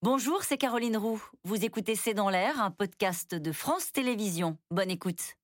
Bonjour, c'est Caroline Roux. Vous écoutez C'est dans l'air, un podcast de France Télévisions. Bonne écoute.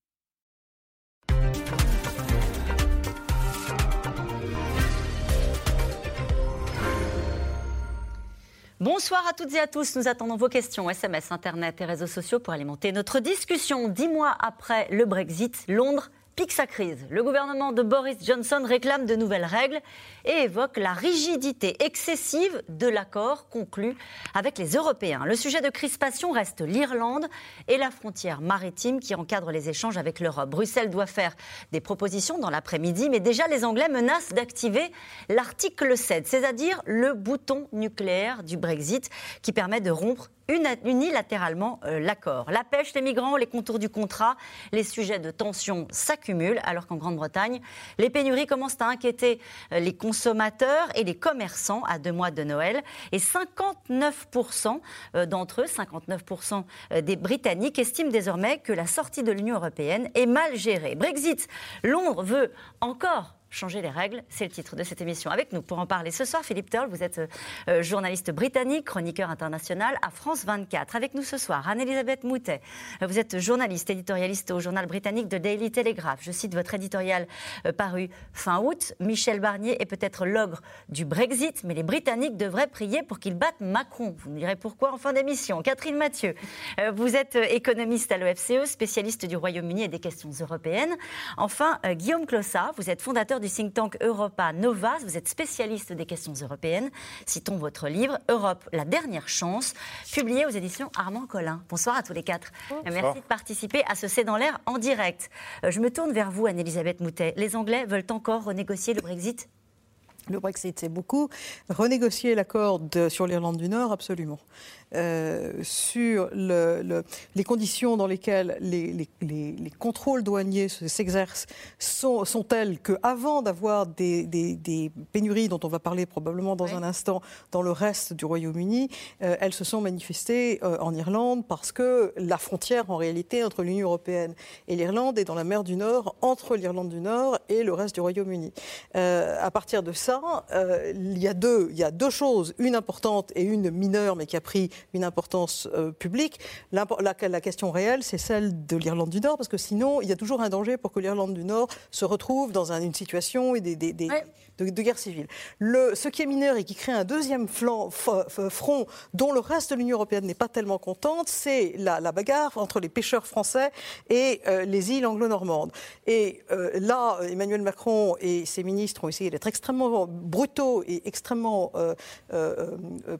Bonsoir à toutes et à tous. Nous attendons vos questions, SMS, Internet et réseaux sociaux pour alimenter notre discussion. Dix mois après le Brexit, Londres pique sa crise. Le gouvernement de Boris Johnson réclame de nouvelles règles et évoque la rigidité excessive de l'accord conclu avec les Européens. Le sujet de crispation reste l'Irlande et la frontière maritime qui encadre les échanges avec l'Europe. Bruxelles doit faire des propositions dans l'après-midi, mais déjà les Anglais menacent d'activer l'article 7, c'est-à-dire le bouton nucléaire du Brexit qui permet de rompre unilatéralement euh, l'accord. La pêche, les migrants, les contours du contrat, les sujets de tension s'accumulent, alors qu'en Grande-Bretagne, les pénuries commencent à inquiéter euh, les consommateurs et les commerçants à deux mois de Noël. Et 59% euh, d'entre eux, 59% des Britanniques, estiment désormais que la sortie de l'Union européenne est mal gérée. Brexit, Londres veut encore changer les règles. C'est le titre de cette émission. Avec nous pour en parler ce soir, Philippe Turl, vous êtes euh, journaliste britannique, chroniqueur international à France 24. Avec nous ce soir, Anne-Elisabeth Moutet, vous êtes journaliste, éditorialiste au journal britannique de Daily Telegraph. Je cite votre éditorial euh, paru fin août. Michel Barnier est peut-être l'ogre du Brexit, mais les Britanniques devraient prier pour qu'il batte Macron. Vous me direz pourquoi en fin d'émission. Catherine Mathieu, euh, vous êtes économiste à l'OFCE, spécialiste du Royaume-Uni et des questions européennes. Enfin, Guillaume Clossat, vous êtes fondateur du think tank Europa Novas. Vous êtes spécialiste des questions européennes. Citons votre livre Europe, la dernière chance, publié aux éditions Armand Collin. Bonsoir à tous les quatre. Merci de participer à ce C'est dans l'air en direct. Euh, je me tourne vers vous, Anne-Elisabeth Moutet. Les Anglais veulent encore renégocier le Brexit? Le Brexit, c'est beaucoup. Renégocier l'accord sur l'Irlande du Nord, absolument. Euh, sur le, les conditions dans lesquelles les, les, contrôles douaniers s'exercent sont, sont, telles qu'avant d'avoir des, des, pénuries dont on va parler probablement dans un instant dans le reste du Royaume-Uni, euh, elles se sont manifestées euh, en Irlande parce que la frontière en réalité entre l'Union européenne et l'Irlande est dans la mer du Nord, entre l'Irlande du Nord et le reste du Royaume-Uni. à partir de ça, il, y a deux, il y a deux choses, une importante et une mineure mais qui a pris une importance euh, publique. La, la, question réelle, c'est celle de l'Irlande du Nord, parce que sinon, il y a toujours un danger pour que l'Irlande du Nord se retrouve dans une situation et des, de, guerre civile. Le, ce qui est mineur et qui crée un deuxième flanc, front dont le reste de l'Union européenne n'est pas tellement contente, c'est la, bagarre entre les pêcheurs français et euh, les îles anglo-normandes. Et euh, là, Emmanuel Macron et ses ministres ont essayé d'être extrêmement brutaux et extrêmement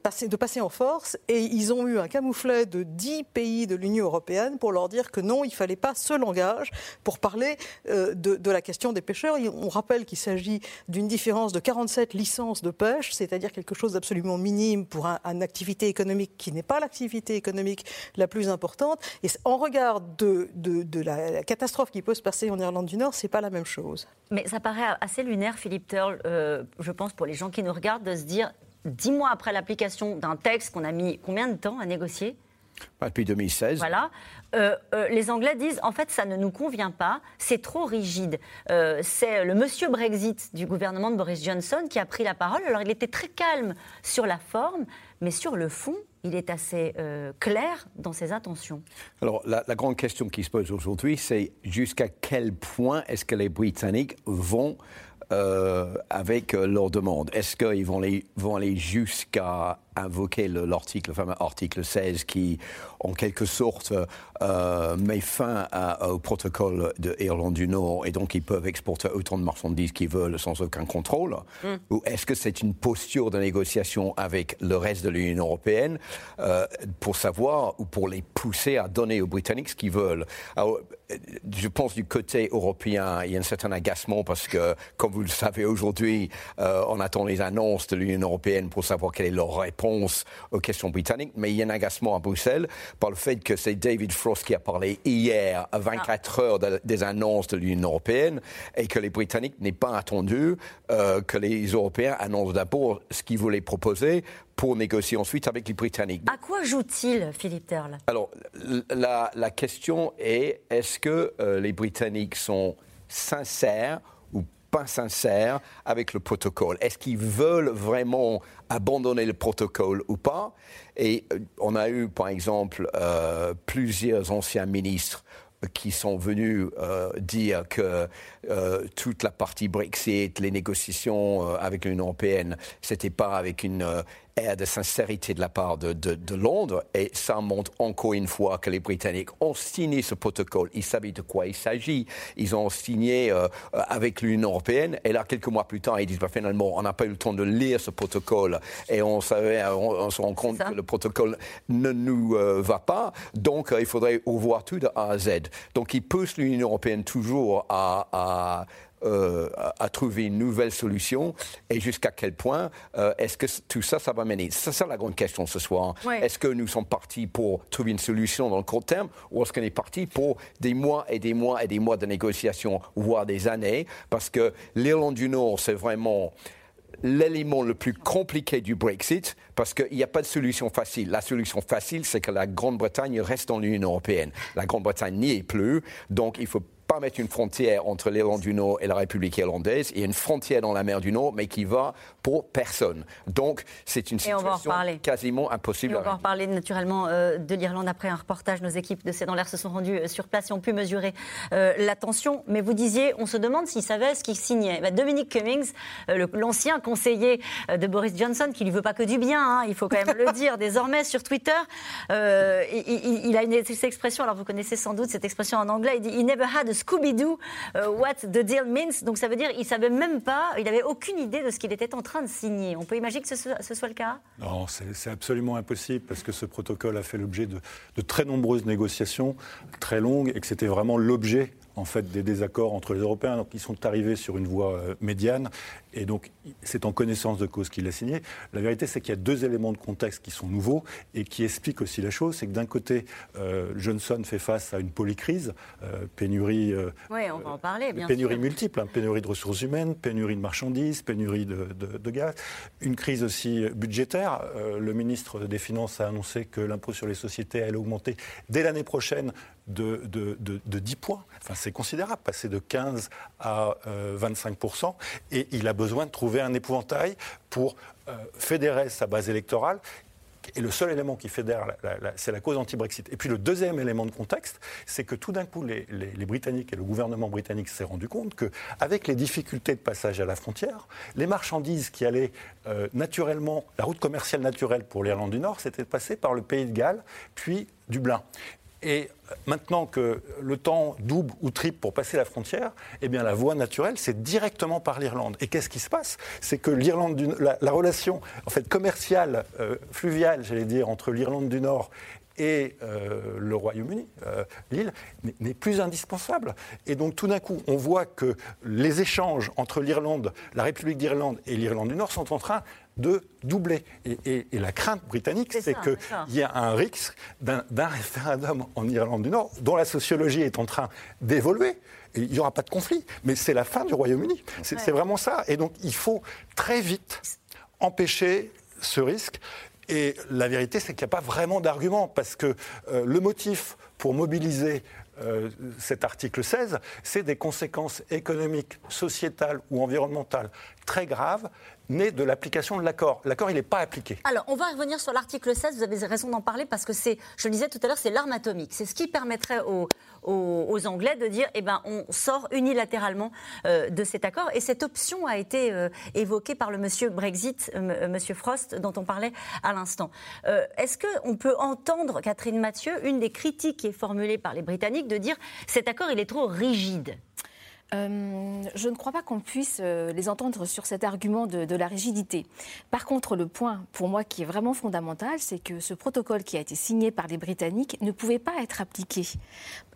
passer, de passer en force, et ils ont eu un camouflet de 10 pays de l'Union européenne pour leur dire que non, il ne fallait pas ce langage pour parler euh, de, la question des pêcheurs. on rappelle qu'il s'agit d'une différence de 47 licences de pêche, c'est-à-dire quelque chose d'absolument minime pour une activité économique qui n'est pas l'activité économique la plus importante. Et en regard de, de, la, catastrophe qui peut se passer en Irlande du Nord, c'est pas la même chose. Mais ça paraît assez lunaire, Philippe Turl, euh, je pense, pour les gens qui nous regardent, de se dire dix mois après l'application d'un texte qu'on a mis combien de temps à négocier? Depuis 2016. Voilà. Euh, euh, les Anglais disent en fait ça ne nous convient pas, c'est trop rigide. Euh, c'est le monsieur Brexit du gouvernement de Boris Johnson qui a pris la parole. Alors il était très calme sur la forme, mais sur le fond, il est assez clair dans ses intentions. Alors la, la grande question qui se pose aujourd'hui, c'est jusqu'à quel point est-ce que les Britanniques vont euh, avec euh, leurs demandes. Est-ce qu'ils vont, vont aller jusqu'à invoquer l'article, le fameux article 16 qui, en quelque sorte, euh, met fin au protocole de Irlande du Nord. Et donc ils peuvent exporter autant de marchandises qu'ils veulent sans aucun contrôle. Mm. Ou est-ce que c'est une posture de négociation avec le reste de l'Union européenne euh, pour savoir ou pour les pousser à donner aux Britanniques ce qu'ils veulent? Alors, Je pense du côté européen, il y a un certain agacement parce que, comme vous le savez aujourd'hui, euh, on attend les annonces de l'Union européenne pour savoir quelle est leur réponse aux questions britanniques, mais il y a un agacement à Bruxelles par le fait que c'est David Frost qui a parlé hier à 24 ah. heures des annonces de l'Union européenne et que les Britanniques n'aient pas attendu euh, que les Européens annoncent d'abord ce qu'ils voulaient proposer pour négocier ensuite avec les Britanniques. À quoi joue-t-il, Philippe Terle? Alors, la, la, question est est-ce que euh, les Britanniques sont sincères pas sincères avec le protocole. Est-ce qu'ils veulent vraiment abandonner le protocole ou pas? Et euh, on a eu, par exemple, euh, plusieurs anciens ministres qui sont venus euh, dire que toute la partie Brexit, les négociations avec l'Union européenne, c'était pas avec une air de sincérité de la part de, de- de Londres. Et ça montre encore une fois que les Britanniques ont signé ce protocole. Ils savaient de quoi il s'agit. Ils ont signé euh, avec l'Union européenne. Et là, quelques mois plus tard, ils disent bah, finalement, on n'a pas eu le temps de lire ce protocole. Et on, savait, on, on se rend compte que le protocole ne nous euh, va pas. Donc, euh, il faudrait revoir tout de A à Z. Donc, ils poussent l'Union européenne toujours à, à, euh, à- à trouver une nouvelle solution. Et jusqu'à quel point euh, est-ce que tout ça, ça va mener? C'est ça la grande question ce soir. Est-ce que nous sommes partis pour trouver une solution dans le court terme ou est-ce qu'on est parti pour des mois et des mois et des mois de négociations, voire des années? Parce que l'Irlande du Nord, c'est vraiment l'élément le plus compliqué du Brexit parce qu'il n'y a pas de solution facile. La solution facile, c'est que la Grande-Bretagne reste dans l'Union européenne. La Grande-Bretagne n'y est plus, donc il faut pas mettre une frontière entre l'Irlande du Nord et la République irlandaise. Il y a une frontière dans la mer du Nord, mais qui va pour personne. Donc c'est une Et on va en situation quasiment Et impossible on à va en reparler naturellement euh, de l'Irlande après un reportage. Nos équipes de C'est dans l'air se sont rendues euh, sur place et ont pu mesurer euh, la tension. Mais vous disiez, on se demande s'il savait ce qu'il signait. Bah, Dominic Cummings, euh, l'ancien conseiller euh, de Boris Johnson, qui lui veut pas que du bien, hein, il faut quand même le dire désormais sur Twitter, euh, il, il- il a une cette expression, alors vous connaissez sans doute cette expression en anglais, il dit « He never had a Scooby-Doo euh, what the deal means ». Donc ça veut dire il savait même pas, il avait aucune idée de ce qu'il était en train de signer. On peut imaginer que ce soit, ce soit le cas? Non, c'est absolument impossible parce que ce protocole a fait l'objet de, de très nombreuses négociations, très longues, et que c'était vraiment l'objet en fait des désaccords entre les Européens. Donc ils sont arrivés sur une voie euh, médiane, et donc c'est en connaissance de cause qu'il l'a signé. La vérité, c'est qu'il y a deux éléments de contexte qui sont nouveaux et qui expliquent aussi la chose. C'est que d'un côté, euh, Johnson fait face à une polycrise, euh, pénurie. euh, Oui, on va en parler, bien pénurie sûr. multiple, hein, pénurie de ressources humaines, pénurie de marchandises, pénurie de, de- de gaz, une crise aussi budgétaire. Le ministre des Finances a annoncé que l'impôt sur les sociétés allait augmenter dès l'année prochaine de, de- de- de 10 points. Enfin, c'est considérable, passer de 15 à euh, 25% Et il a besoin de trouver un épouvantail pour euh, fédérer sa base électorale et le seul élément qui fédère, c'est la cause anti-Brexit. Et puis le deuxième élément de contexte, c'est que tout d'un coup, les, Britanniques et le gouvernement britannique s'est rendu compte qu'avec les difficultés de passage à la frontière, les marchandises qui allaient euh, naturellement, la route commerciale naturelle pour l'Irlande du Nord, c'était de passer par le pays de Galles, puis Dublin. Et maintenant que le temps double ou triple pour passer la frontière, eh la voie naturelle, c'est directement par l'Irlande. Et qu'est-ce qui se passe? C'est que l'Irlande, la relation en fait commerciale, euh, fluviale, j'allais dire, entre l'Irlande du Nord et euh, le Royaume-Uni, euh, l'île, n'est- plus indispensable. Et donc tout d'un coup, on voit que les échanges entre l'Irlande, la République d'Irlande et l'Irlande du Nord sont en train de doubler. Et, et- et la crainte britannique, C'est c'est ça, que d'accord. il y a un risque d'un référendum en Irlande du Nord dont la sociologie est en train d'évoluer. Il n'y aura pas de conflit, mais c'est la fin du Royaume-Uni. C'est c'est vraiment ça. Et donc il faut très vite empêcher ce risque. Et la vérité, c'est qu'il n'y a pas vraiment d'argument, parce que euh, le motif pour mobiliser euh, cet article 16, c'est des conséquences économiques, sociétales ou environnementales très graves nées de l'application de l'accord. L'accord, il n'est pas appliqué. Alors, on va revenir sur l'article 16. Vous avez raison d'en parler parce que c'est, je le disais tout à l'heure, c'est l'arme atomique. C'est ce qui permettrait aux, aux- Anglais de dire, eh ben, on sort unilatéralement euh, de cet accord. Et cette option a été euh, évoquée par le monsieur Brexit, euh, monsieur Frost, dont on parlait à l'instant. Est-ce qu'on peut entendre, Catherine Mathieu, une des critiques qui est formulée par les Britanniques de dire cet accord, il est trop rigide? Euh, je ne crois pas qu'on puisse euh, les entendre sur cet argument de, de la rigidité. Par contre, le point pour moi qui est vraiment fondamental, c'est que ce protocole qui a été signé par les Britanniques ne pouvait pas être appliqué.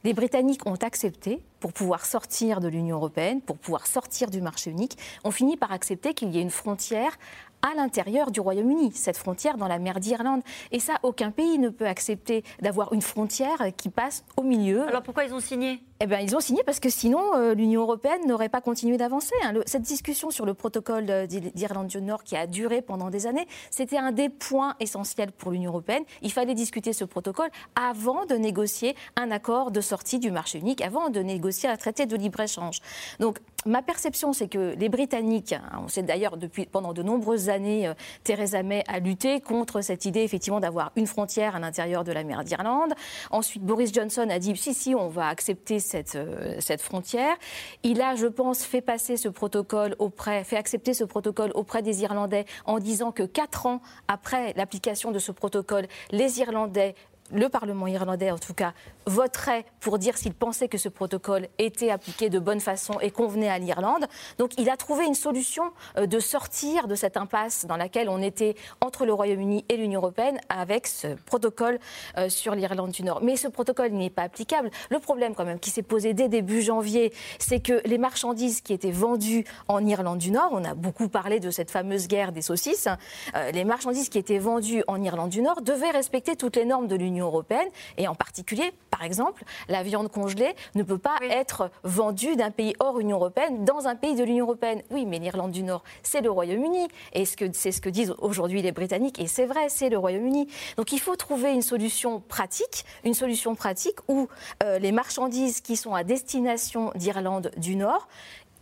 Les Britanniques ont accepté, pour pouvoir sortir de l'Union européenne, pour pouvoir sortir du marché unique, ont fini par accepter qu'il y ait une frontière à l'intérieur du Royaume-Uni, cette frontière dans la mer d'Irlande. Et ça, aucun pays ne peut accepter d'avoir une frontière qui passe au milieu. Alors pourquoi ils ont signé? Eh bien, ils ont signé parce que sinon, euh, l'Union européenne n'aurait pas continué d'avancer. hein. Cette discussion sur le protocole euh, d'Ir- d'Irlande du Nord qui a duré pendant des années, c'était un des points essentiels pour l'Union européenne. Il fallait discuter ce protocole avant de négocier un accord de sortie du marché unique, avant de négocier un traité de libre-échange. Donc, Ma perception, c'est que les Britanniques, hein, on sait d'ailleurs depuis pendant de nombreuses années, euh, Theresa May a lutté contre cette idée effectivement d'avoir une frontière à l'intérieur de la mer d'Irlande. Ensuite, Boris Johnson a dit si si, on va accepter cette euh, cette frontière. Il a, je pense, fait passer ce protocole auprès, fait accepter ce protocole auprès des Irlandais en disant que quatre ans après l'application de ce protocole, les Irlandais le Parlement irlandais, en tout cas, voterait pour dire s'il pensait que ce protocole était appliqué de bonne façon et convenait à l'Irlande. Donc il a trouvé une solution euh, de sortir de cette impasse dans laquelle on était entre le Royaume-Uni et l'Union européenne avec ce protocole euh, sur l'Irlande du Nord. Mais ce protocole n'est pas applicable. Le problème quand même qui s'est posé dès début janvier, c'est que les marchandises qui étaient vendues en Irlande du Nord, on a beaucoup parlé de cette fameuse guerre des saucisses, euh, les marchandises qui étaient vendues en Irlande du Nord devaient respecter toutes les normes de l'Union européenne, et en particulier, par exemple, la viande congelée ne peut pas être vendue d'un pays hors Union européenne dans un pays de l'Union européenne. Oui, mais l'Irlande du Nord, c'est le Royaume-Uni, et c'est ce que disent aujourd'hui les Britanniques, et c'est vrai, c'est le Royaume-Uni. Donc il faut trouver une solution pratique, une solution pratique où euh, les marchandises qui sont à destination d'Irlande du Nord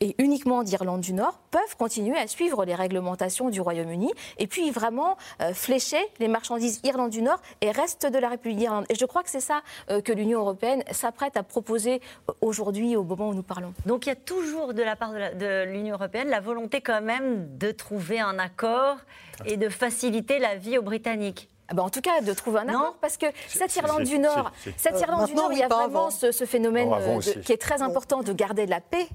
et uniquement d'Irlande du Nord peuvent continuer à suivre les réglementations du Royaume-Uni et puis vraiment euh, flécher les marchandises Irlande du Nord et reste de la République d'Irlande. Et je crois que c'est ça euh, que l'Union européenne s'apprête à proposer euh, aujourd'hui au moment où nous parlons. Donc il y a toujours de la part de l'Union européenne la volonté quand même de trouver un accord et de faciliter la vie aux Britanniques. Ah bah, en tout cas, de trouver un accord, parce que cette Irlande du Nord, cette Irlande du Nord, il y a vraiment ce, phénomène euh, qui est très important de garder la paix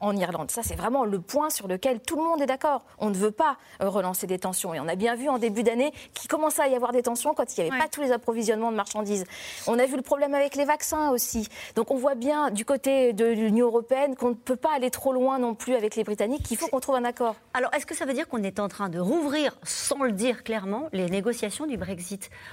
en Irlande. Ça, c'est vraiment le point sur lequel tout le monde est d'accord. On ne veut pas euh, relancer des tensions. Et on a bien vu en début d'année qu'il commençait à y avoir des tensions quand il n'y avait pas tous les approvisionnements de marchandises. On a vu le problème avec les vaccins aussi. Donc on voit bien du côté de l'Union européenne qu'on ne peut pas aller trop loin non plus avec les Britanniques, qu'il faut qu'on trouve un accord. Alors, est-ce que ça veut dire qu'on est en train de rouvrir, sans le dire clairement, les négociations du Brexit?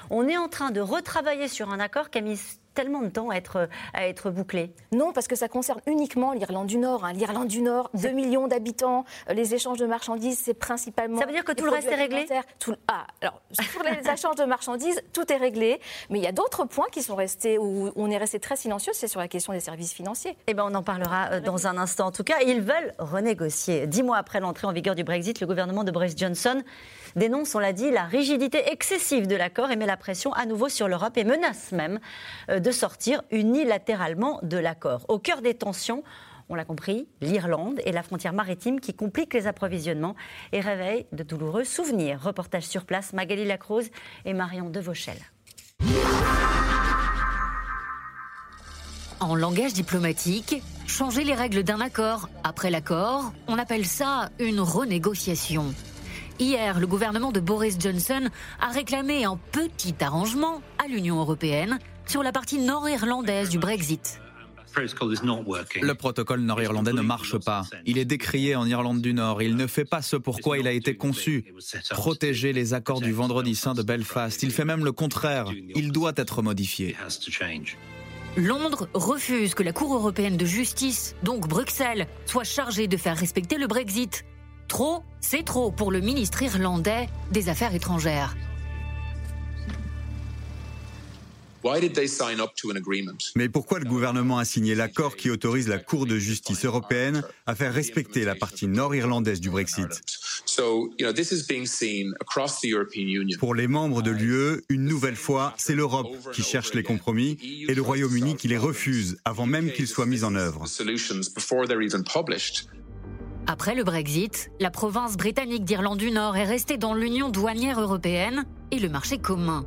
On est en train de retravailler sur un accord qui a mis tellement de temps à être, à être bouclé Non, parce que ça concerne uniquement l'Irlande du Nord. Hein. L'Irlande du Nord, 2 millions d'habitants, euh, les échanges de marchandises, c'est principalement. Ça veut dire que tout le reste est réglé? tout... Ah, alors, pour les échanges de marchandises, tout est réglé. Mais il y a d'autres points qui sont restés, où on est resté très silencieux, c'est sur la question des services financiers. Eh bien, on en parlera euh, dans un instant. En tout cas, ils veulent renégocier. Dix mois après l'entrée en vigueur du Brexit, le gouvernement de Boris Johnson dénonce, on l'a dit, la rigidité excessive de l'accord et met la pression à nouveau sur l'Europe et menace même euh, de sortir unilatéralement de l'accord. Au cœur des tensions, on l'a compris, l'Irlande et la frontière maritime qui compliquent les approvisionnements et réveillent de douloureux souvenirs. Reportage sur place, Magali Lacrose et Marion Devauchel. En langage diplomatique, changer les règles d'un accord après l'accord, on appelle ça une renégociation. Hier, le gouvernement de Boris Johnson a réclamé un petit arrangement à l'Union européenne sur la partie nord-irlandaise du Brexit. Le protocole nord-irlandais ne marche pas. Il est décrié en Irlande du Nord. Il ne fait pas ce pourquoi il a été conçu. Protéger les accords du vendredi saint de Belfast. Il fait même le contraire. Il doit être modifié. Londres refuse que la Cour européenne de justice, donc Bruxelles, soit chargée de faire respecter le Brexit. Trop, c'est trop pour le ministre irlandais des Affaires étrangères. Mais pourquoi le gouvernement a signé l'accord qui autorise la Cour de justice européenne à faire respecter la partie nord-irlandaise du Brexit? Pour les membres de l'UE, une nouvelle fois, c'est l'Europe qui cherche les compromis et le Royaume-Uni qui les refuse avant même qu'ils soient mis en œuvre. Après le Brexit, la province britannique d'Irlande du Nord est restée dans l'Union douanière européenne et le marché commun.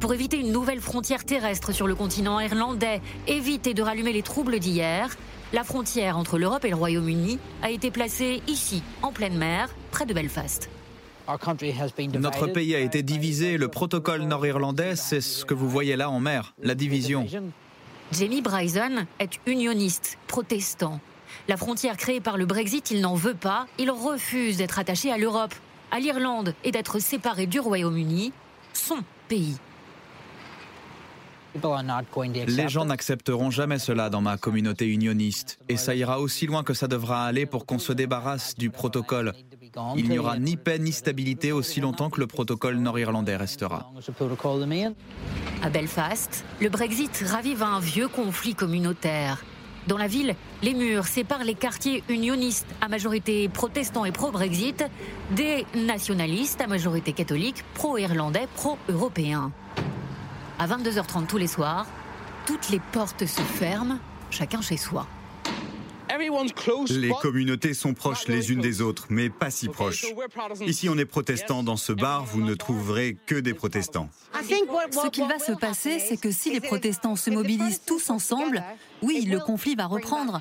Pour éviter une nouvelle frontière terrestre sur le continent irlandais, éviter de rallumer les troubles d'hier, la frontière entre l'Europe et le Royaume-Uni a été placée ici, en pleine mer, près de Belfast. Notre pays a été divisé. Le protocole nord-irlandais, c'est ce que vous voyez là en mer, la division. Jamie Bryson est unioniste, protestant. La frontière créée par le Brexit, il n'en veut pas. Il refuse d'être attaché à l'Europe, à l'Irlande et d'être séparé du Royaume-Uni, son pays. Les gens n'accepteront jamais cela dans ma communauté unioniste. Et ça ira aussi loin que ça devra aller pour qu'on se débarrasse du protocole. Il n'y aura ni paix ni stabilité aussi longtemps que le protocole nord-irlandais restera. À Belfast, le Brexit ravive un vieux conflit communautaire. Dans la ville, les murs séparent les quartiers unionistes à majorité protestants et pro-Brexit des nationalistes à majorité catholique, pro-irlandais, pro-européens. À 22h30 tous les soirs, toutes les portes se ferment, chacun chez soi. Les communautés sont proches les unes des autres, mais pas si proches. Ici, on est protestants. Dans ce bar, vous ne trouverez que des protestants. Ce qu'il va se passer, c'est que si les protestants se mobilisent tous ensemble, oui, le conflit va reprendre.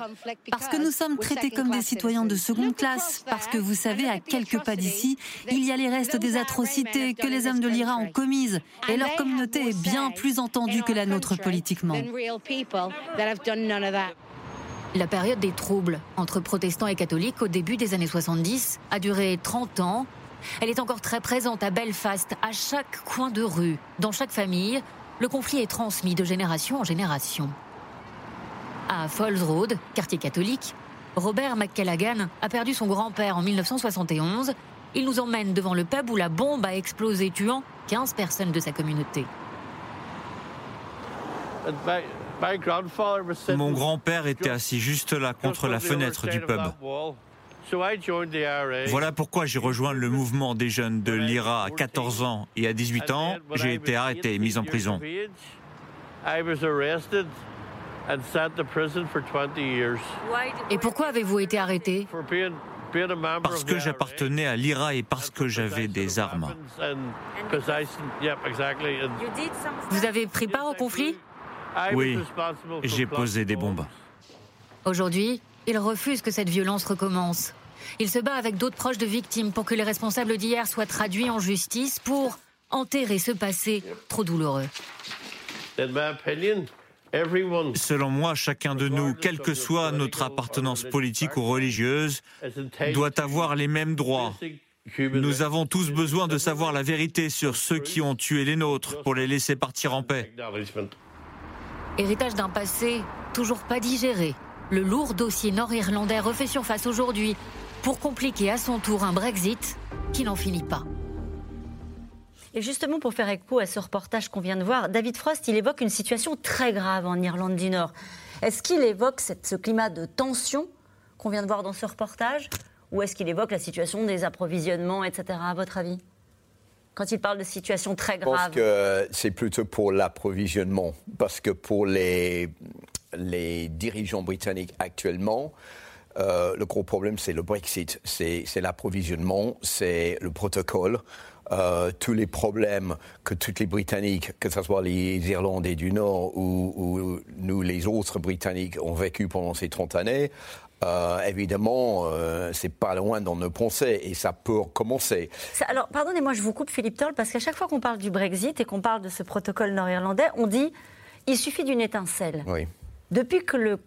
Parce que nous sommes traités comme des citoyens de seconde classe, parce que vous savez, à quelques pas d'ici, il y a les restes des atrocités que les hommes de l'IRA ont commises, et leur communauté est bien plus entendue que la nôtre politiquement. La période des troubles entre protestants et catholiques au début des années 70 a duré 30 ans. Elle est encore très présente à Belfast, à chaque coin de rue, dans chaque famille. Le conflit est transmis de génération en génération. À Falls Road, quartier catholique, Robert McCallaghan a perdu son grand-père en 1971. Il nous emmène devant le pub où la bombe a explosé, tuant 15 personnes de sa communauté. Mon grand-père était assis juste là contre la fenêtre du pub. Voilà pourquoi j'ai rejoint le mouvement des jeunes de l'IRA à 14 ans et à 18 ans, j'ai été arrêté et mis en prison. Et pourquoi avez-vous été arrêté? Parce que j'appartenais à l'IRA et parce que j'avais des armes. Vous avez pris part au conflit? Oui, j'ai posé des bombes. Aujourd'hui, il refuse que cette violence recommence. Il se bat avec d'autres proches de victimes pour que les responsables d'hier soient traduits en justice pour enterrer ce passé trop douloureux. Selon moi, chacun de nous, quelle que soit notre appartenance politique ou religieuse, doit avoir les mêmes droits. Nous avons tous besoin de savoir la vérité sur ceux qui ont tué les nôtres pour les laisser partir en paix. Héritage d'un passé toujours pas digéré, le lourd dossier nord-irlandais refait surface aujourd'hui pour compliquer à son tour un Brexit qui n'en finit pas. Et justement, pour faire écho à ce reportage qu'on vient de voir, David Frost, il évoque une situation très grave en Irlande du Nord. Est-ce qu'il évoque ce climat de tension qu'on vient de voir dans ce reportage Ou est-ce qu'il évoque la situation des approvisionnements, etc., à votre avis? Quand il parle de situation très grave Je pense que c'est plutôt pour l'approvisionnement, parce que pour les, les dirigeants britanniques actuellement, euh, le gros problème, c'est le Brexit, c'est l'approvisionnement, c'est le protocole. Euh, tous les problèmes que tous les Britanniques, que ce soit les Irlandais du Nord ou, ou, nous, les autres Britanniques, ont vécu pendant ces 30 années, euh, évidemment, euh, c'est pas loin dans nos pensées et ça peut commencer. alors, pardonnez-moi, je vous coupe, Philippe Toll, parce qu'à chaque fois qu'on parle du Brexit et qu'on parle de ce protocole nord-irlandais, on dit il suffit d'une étincelle. Oui. Depuis que le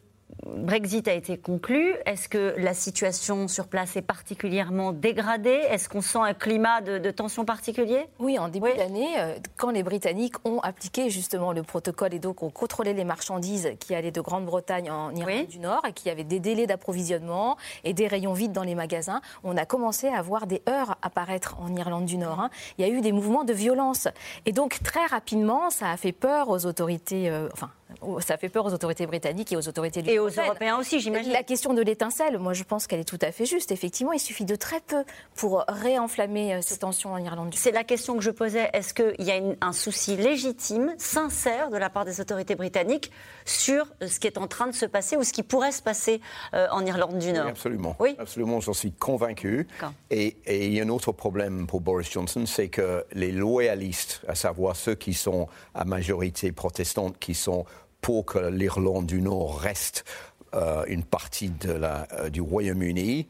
Brexit a été conclu. Est-ce que la situation sur place est particulièrement dégradée? Est-ce qu'on sent un climat de, tension particulier? Oui, en début d'année, euh, quand les Britanniques ont appliqué justement le protocole et donc ont contrôlé les marchandises qui allaient de Grande-Bretagne en Irlande du Nord et qui avaient des délais d'approvisionnement et des rayons vides dans les magasins, on a commencé à voir des heurts apparaître en Irlande du Nord. Hein. Il y a eu des mouvements de violence. Et donc très rapidement, ça a fait peur aux autorités, euh, enfin ça fait peur aux autorités britanniques et aux autorités Et aux Européens aussi, j'imagine. La question de l'étincelle, moi je pense qu'elle est tout à fait juste. Effectivement, il suffit de très peu pour réenflammer euh, ces tensions en Irlande du Nord. C'est la question que je posais. Est-ce qu'il y a un souci légitime, sincère de la part des autorités britanniques sur ce qui est en train de se passer ou ce qui pourrait se passer euh, en Irlande du Nord? Absolument. Oui, absolument, j'en suis convaincu. Et, et, il y a un autre problème pour Boris Johnson, c'est que les loyalistes, à savoir ceux qui sont à majorité protestante, qui sont pour que l'Irlande du Nord reste euh, une partie euh, du Royaume-Uni,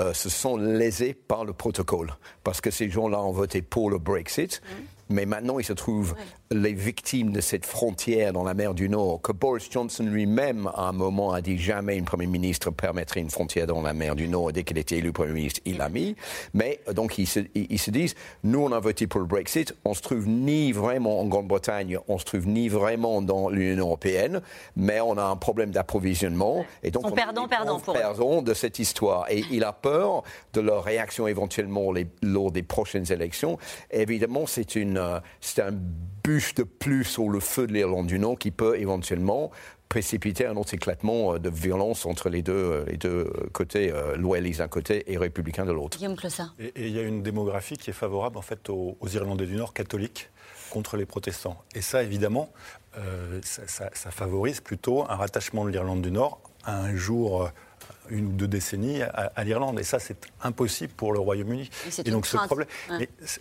euh, se sont lésés par le protocole. Parce que ces gens-là ont voté pour le Brexit. Mmh. Mais maintenant, il se trouve les victimes de cette frontière dans la mer du Nord, que Boris Johnson lui-même, à un moment, a dit jamais un Premier ministre permettrait une frontière dans la mer du Nord. Dès qu'il était élu Premier ministre, il l'a mis. Mais donc, ils se, ils se, disent, nous, on a voté pour le Brexit, on se trouve ni vraiment en Grande-Bretagne, on se trouve ni vraiment dans l'Union européenne, mais on a un problème d'approvisionnement. Et donc, on, perdant, perdant pour perdant de cette histoire. Et il a peur de leur réaction éventuellement les, lors des prochaines élections. évidemment, c'est une une, c'est un bûche de plus sur le feu de l'Irlande du Nord qui peut éventuellement précipiter un autre éclatement euh, de violence entre les deux, euh, les deux côtés, euh, loyalistes d'un côté et républicains de l'autre. Et, il y a une démographie qui est favorable en fait aux, Irlandais du Nord catholiques contre les protestants. Et ça, évidemment, ça, favorise plutôt un rattachement de l'Irlande du Nord à un jour une ou deux décennies à, l'Irlande. Et ça, c'est impossible pour le Royaume-Uni. Et, donc ce problème.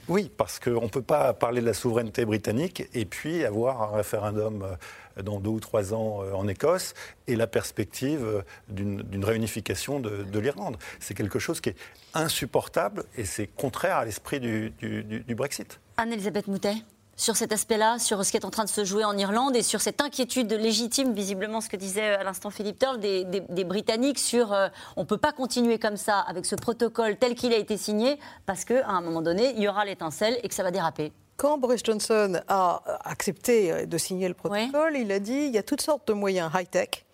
oui, parce qu'on ne peut pas parler de la souveraineté britannique et puis avoir un référendum euh, dans deux ou trois ans euh, en Écosse et la perspective euh, d'une réunification de, l'Irlande. C'est quelque chose qui est insupportable et c'est contraire à l'esprit du, du Brexit. Anne-Elisabeth Moutet sur cet aspect-là, sur ce qui est en train de se jouer en Irlande et sur cette inquiétude légitime, visiblement ce que disait à l'instant Philippe Turl, des, Britanniques sur euh, on ne peut pas continuer comme ça avec ce protocole tel qu'il a été signé parce qu'à un moment donné, il y aura l'étincelle et que ça va déraper. Quand Boris Johnson a accepté de signer le protocole, il a dit il y a toutes sortes de moyens high-tech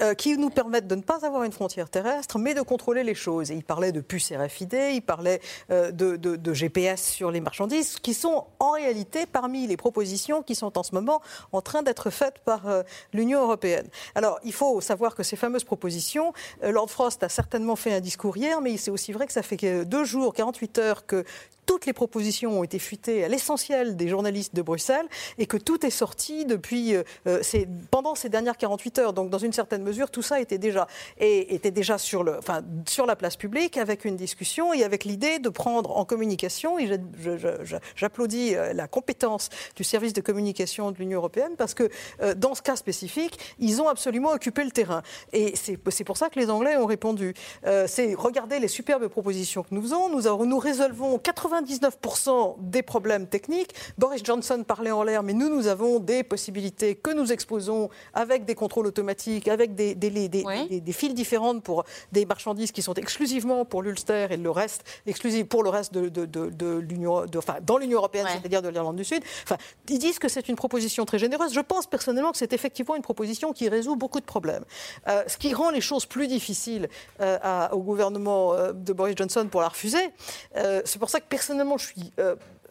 euh, qui nous permettent de ne pas avoir une frontière terrestre, mais de contrôler les choses. Et il parlait de puces RFID, il parlait euh, de, GPS sur les marchandises, qui sont en réalité parmi les propositions qui sont en ce moment en train d'être faites par euh, l'Union européenne. Alors, il faut savoir que ces fameuses propositions, Lord Frost a certainement fait un discours hier, mais c'est aussi vrai que ça fait deux jours, 48 heures que toutes les propositions ont été fuitées à l'essentiel des journalistes de Bruxelles et que tout est sorti depuis pendant ces dernières 48 heures. Donc, dans une certaine mesure, tout ça était déjà, et, était déjà sur, le, enfin, sur la place publique avec une discussion et avec l'idée de prendre en communication, et j'applaudis euh, la compétence du service de communication de l'Union européenne parce que euh, dans ce cas spécifique, ils ont absolument occupé le terrain. Et c'est pour ça que les Anglais ont répondu. Euh, c'est regardez les superbes propositions que nous faisons, nous, nous résolvons 99% des problèmes techniques. Boris Johnson parlait en l'air, mais nous, nous avons des possibilités que nous exposons avec des contrôles automatiques, avec des, des, des, files différentes pour des marchandises qui sont exclusivement pour l'Ulster et le reste exclusif pour le reste de, de, de, l'Union, enfin, dans l'Union européenne, c'est-à-dire de l'Irlande du Sud. Enfin, ils disent que c'est une proposition très généreuse. Je pense personnellement que c'est effectivement une proposition qui résout beaucoup de problèmes. Euh, ce qui rend les choses plus difficiles euh, au gouvernement euh, de Boris Johnson pour la refuser. c'est pour ça que personnellement, je suis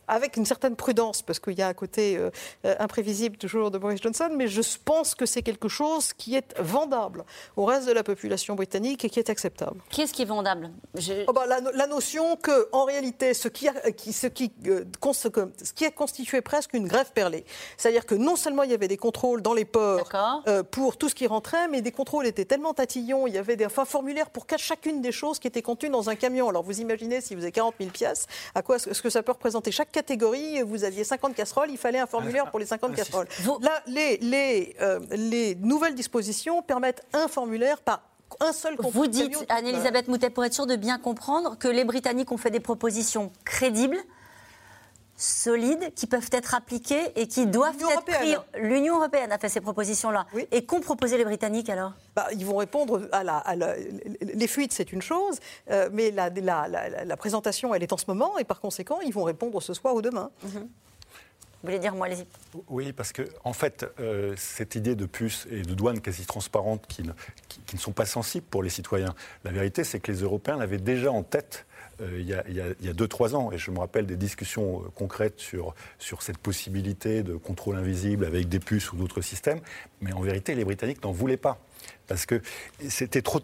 avec une certaine prudence, parce qu'il y a un côté euh, euh, imprévisible toujours de Boris Johnson, mais je pense que c'est quelque chose qui est vendable au reste de la population britannique et qui est acceptable. Qu'est-ce qui est vendable? Oh bah, la, notion que, en réalité, ce qui, a, qui, ce, qui, euh, ce qui a constitué presque une grève perlée, c'est-à-dire que non seulement il y avait des contrôles dans les ports pour tout ce qui rentrait, mais des contrôles étaient tellement tatillons, il y avait des enfin, formulaires pour chacune des choses qui étaient contenues dans un camion. Alors vous imaginez, si vous avez 40 000 pièces, à quoi est-ce que ça peut représenter? Chaque catégorie, vous aviez 50 casseroles, il fallait un formulaire pour les 50 casseroles. Là, les, les, euh, les nouvelles dispositions permettent un formulaire par un seul Vous dites, Anne-Elisabeth Moutet, pour être sûr de bien comprendre, que les Britanniques ont fait des propositions crédibles solides qui peuvent être appliquées et qui doivent être prises. L'Union européenne a fait ces propositions-là. Et qu'ont proposé les Britanniques alors? Bah, Ils vont répondre à la. les fuites, c'est une chose, euh, mais la, la, présentation, elle est en ce moment, et par conséquent, ils vont répondre ce soir ou demain. Mhm. Vous voulez dire, moi, allez-y. Oui, parce que, en fait, euh, cette idée de puces et de douanes quasi transparentes qui ne, qui ne sont pas sensibles pour les citoyens, la vérité, c'est que les Européens l'avaient déjà en tête euh, il, y a, deux, trois ans. Et je me rappelle des discussions euh, concrètes sur, sur cette possibilité de contrôle invisible avec des puces ou d'autres systèmes. Mais en vérité, les Britanniques n'en voulaient pas parce que c'était trop,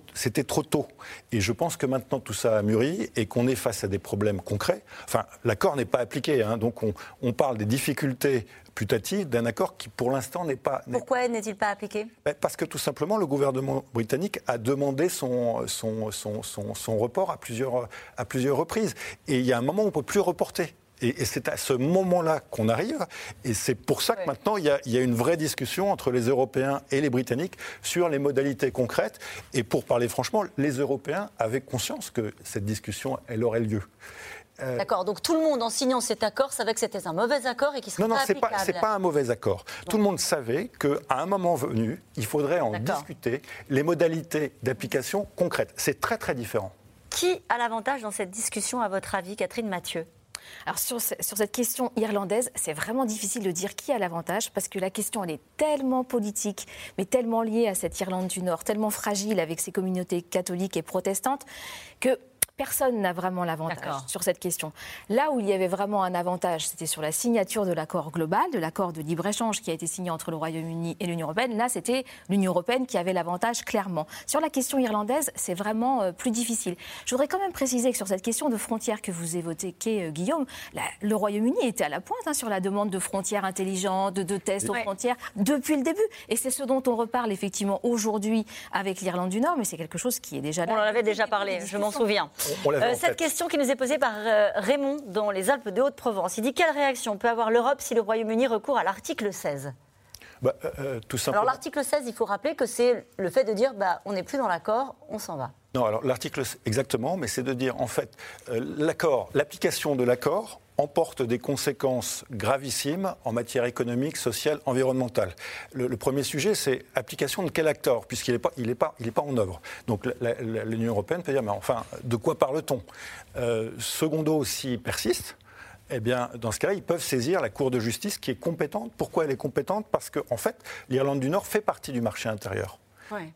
trop tôt. Et je pense que maintenant tout ça a mûri et qu'on est face à des problèmes concrets. Enfin, l'accord n'est pas appliqué, hein, donc on, on, parle des difficultés putatives d'un accord qui pour l'instant n'est pas... Pourquoi n'est-il pas appliqué? Ben, Parce que tout simplement le gouvernement britannique a demandé son, son, son, son, report à plusieurs, à plusieurs reprises. Et il y a un moment où on ne peut plus reporter. Et, c'est à ce moment-là qu'on arrive. Et c'est pour ça que maintenant, il y, a, une vraie discussion entre les Européens et les Britanniques sur les modalités concrètes. Et pour parler franchement, les Européens avaient conscience que cette discussion, elle aurait lieu. Euh, D'accord, donc tout le monde en signant cet accord savait que c'était un mauvais accord et qu'il serait non, non, pas applicable. Non, non, c'est pas un mauvais accord. Tout le monde savait qu'à un moment venu, il faudrait en discuter les modalités d'application concrètes. C'est très très différent. Qui a l'avantage dans cette discussion, à votre avis, Catherine Mathieu? Alors sur, cette question irlandaise, c'est vraiment difficile de dire qui a l'avantage parce que la question elle est tellement politique, mais tellement liée à cette Irlande du Nord, tellement fragile avec ses communautés catholiques et protestantes que Personne n'a vraiment l'avantage sur cette question. Là où il y avait vraiment un avantage, c'était sur la signature de l'accord global, de l'accord de libre-échange qui a été signé entre le Royaume-Uni et l'Union européenne. Là, c'était l'Union européenne qui avait l'avantage clairement. Sur la question irlandaise, c'est vraiment euh, plus difficile. Je voudrais quand même préciser que sur cette question de frontières que vous évoquez, euh, Guillaume, le Royaume-Uni était à la pointe hein, sur la demande de frontières intelligentes, de, tests aux frontières depuis le début. Et c'est ce dont on reparle effectivement aujourd'hui avec l'Irlande du Nord, mais c'est quelque chose qui est déjà là. On en avait déjà parlé, je m'en souviens. Euh, cette question qui nous est posée par euh, Raymond dans les Alpes de Haute-Provence. Il dit quelle réaction peut avoir l'Europe si le Royaume-Uni recourt à l'article 16 bah, euh, tout simplement. Alors l'article 16, il faut rappeler que c'est le fait de dire bah, on n'est plus dans l'accord, on s'en va. Non, alors l'article exactement, mais c'est de dire en fait l'accord, l'application de l'accord emporte des conséquences gravissimes en matière économique, sociale, environnementale. Le, premier sujet, c'est application de quel acteur, puisqu'il n'est pas, pas en œuvre. Donc l'Union européenne peut dire, mais enfin, de quoi parle-t-on? Euh, Secondo, s'il persiste, eh bien, dans ce cas-là, ils peuvent saisir la Cour de justice qui est compétente. Pourquoi elle est compétente? Parce qu'en en fait, l'Irlande du Nord fait partie du marché intérieur.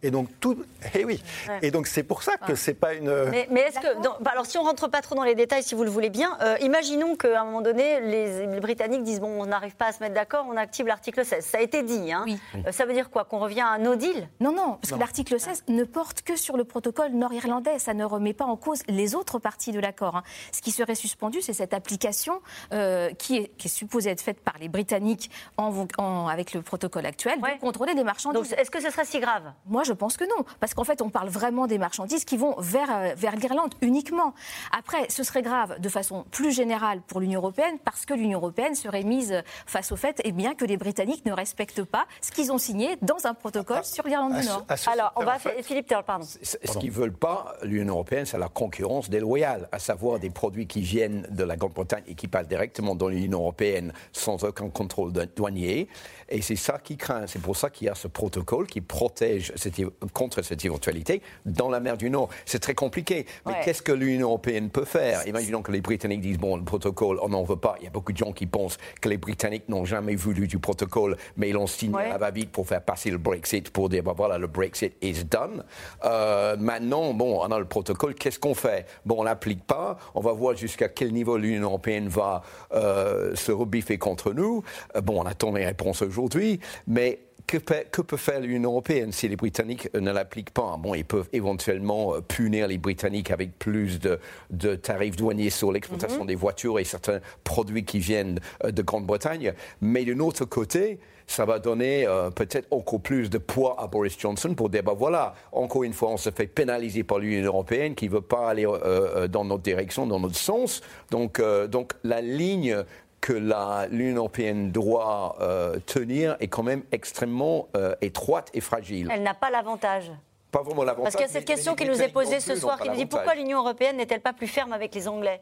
Et donc tout, eh oui. Et donc c'est pour ça que c'est pas une. Mais, est-ce que, bah, alors si on rentre pas trop dans les détails, si vous le voulez bien, euh, imaginons qu'à un moment donné, les, Britanniques disent bon, on n'arrive pas à se mettre d'accord, on active l'article 16. Ça a été dit. Hein. Euh, ça veut dire quoi? Qu'on revient à un no deal? Non, non, parce que l'article 16 ne porte que sur le protocole nord-irlandais. Ça ne remet pas en cause les autres parties de l'accord. Hein. Ce qui serait suspendu, c'est cette application euh, qui, est, qui, est, supposée être faite par les Britanniques en, avec le protocole actuel, de contrôler les marchandises. Donc est-ce que ce serait si grave? Moi, je pense que non. Parce qu'en fait, on parle vraiment des marchandises qui vont vers, euh, vers l'Irlande uniquement. Après, ce serait grave de façon plus générale pour l'Union européenne parce que l'Union européenne serait mise face au fait et eh bien, que les Britanniques ne respectent pas ce qu'ils ont signé dans un protocole sur l'Irlande du Nord. Alors, on va faire. Philippe Terre, pardon. Ce qu'ils ne veulent pas, l'Union européenne, c'est la concurrence déloyale, à savoir des produits qui viennent de la Grande-Bretagne et qui passent directement dans l'Union européenne sans aucun contrôle douanier. Et c'est ça qui craint. C'est pour ça qu'il y a ce protocole qui protège cette, contre cette éventualité dans la mer du Nord. C'est très compliqué. Mais qu'est-ce que l'Union européenne peut faire? Imaginons que les Britanniques disent bon, le protocole, on n'en veut pas. Il y a beaucoup de gens qui pensent que les Britanniques n'ont jamais voulu du protocole, mais ils l'ont signé à va-vite pour faire passer le Brexit, pour dire ben voilà, le Brexit is done. Euh, maintenant, bon, on a le protocole, qu'est-ce qu'on fait? Bon, on l'applique pas. On va voir jusqu'à quel niveau l'Union européenne va euh, se rebiffer contre nous. Euh, bon, on attend les réponses aujourd'hui, mais que peut, faire l'Union européenne si les Britanniques ne l'appliquent pas? Bon, ils peuvent éventuellement euh, punir les Britanniques avec plus de, tarifs douaniers sur l'exportation mhm. des voitures et certains produits qui viennent euh, de Grande-Bretagne. Mais d'un autre côté, ça va donner euh, peut-être encore plus de poids à Boris Johnson pour dire, ben voilà, encore une fois, on se fait pénaliser par l'Union européenne qui ne veut pas aller dans notre direction, dans notre sens. Donc, donc la ligne que l'Union européenne doit euh, tenir est quand même extrêmement euh, étroite et fragile. Elle n'a pas l'avantage. Pas vraiment l'avantage. Parce qu'il y a cette question qui nous est posée ce soir, qui nous dit pourquoi l'Union européenne n'est-elle pas plus ferme avec les Anglais?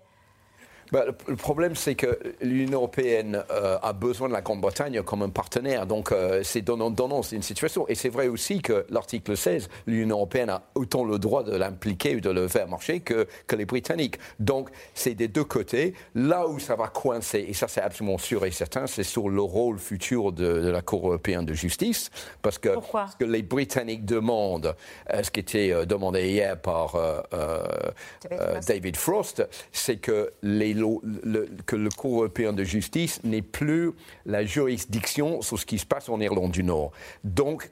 Bah, le problème, c'est que l'Union européenne euh, a besoin de la Grande-Bretagne comme un partenaire. Donc, euh, c'est donnant-donnant, c'est une situation. Et c'est vrai aussi que l'article 16, l'Union européenne a autant le droit de l'impliquer ou de le faire marcher que, que les Britanniques. Donc, c'est des deux côtés. Là où ça va coincer, et ça c'est absolument sûr et certain, c'est sur le rôle futur de, la Cour européenne de justice. Parce que, parce que les Britanniques demandent, euh, ce qui était demandé hier par David Frost, c'est que les le, que le Cour européen de justice n'est plus la juridiction sur ce qui se passe en Irlande du Nord. Donc,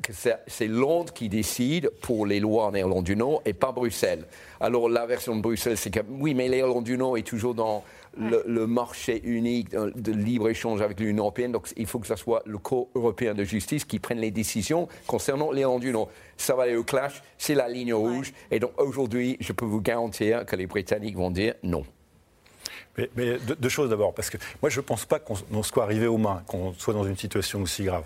c'est Londres qui décide pour les lois en Irlande du Nord et pas Bruxelles. Alors, la version de Bruxelles, c'est que oui, mais l'Irlande du Nord est toujours dans le, marché unique de libre-échange avec l'Union européenne. Donc, il faut que ce soit le Cour européen de justice qui prenne les décisions concernant l'Irlande du Nord. Ça va aller au clash, c'est la ligne rouge. Et donc, aujourd'hui, je peux vous garantir que les Britanniques vont dire non. Mais, deux, choses d'abord, parce que moi je ne pense pas qu'on soit arrivé aux mains, qu'on soit dans une situation aussi grave.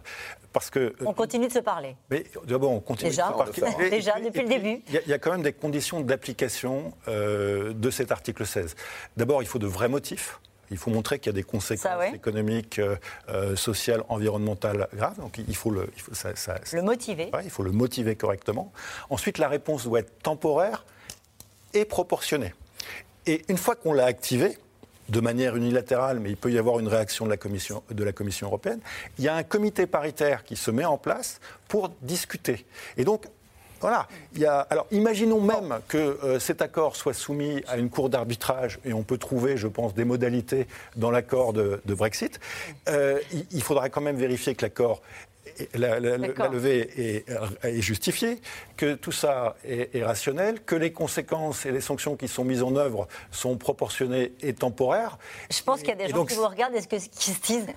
Parce que, on continue de se parler. Mais d'abord, on continue déjà, de se parler. déjà, depuis le début. Il y, a quand même des conditions d'application euh, de cet article 16. D'abord, il faut de vrais motifs. Il faut montrer qu'il y a des conséquences économiques, euh, euh, sociales, environnementales graves. Donc il faut le, il faut, ça, le motiver. il faut le motiver correctement. Ensuite, la réponse doit être temporaire et proportionnée. Et une fois qu'on l'a activé, de manière unilatérale, mais il peut y avoir une réaction de la Commission, européenne, il y a un comité paritaire qui se met en place pour discuter. Et donc, Voilà. Alors, imaginons même que euh, cet accord soit soumis à une cour d'arbitrage, et on peut trouver, je pense, des modalités dans l'accord de, Brexit. Euh, il, faudra quand même vérifier que l'accord la, levée est, justifiée, que tout ça est, rationnel, que les conséquences et les sanctions qui sont mises en œuvre sont proportionnées et temporaires. Je pense qu'il y a des gens qui vous regardent et qui se disent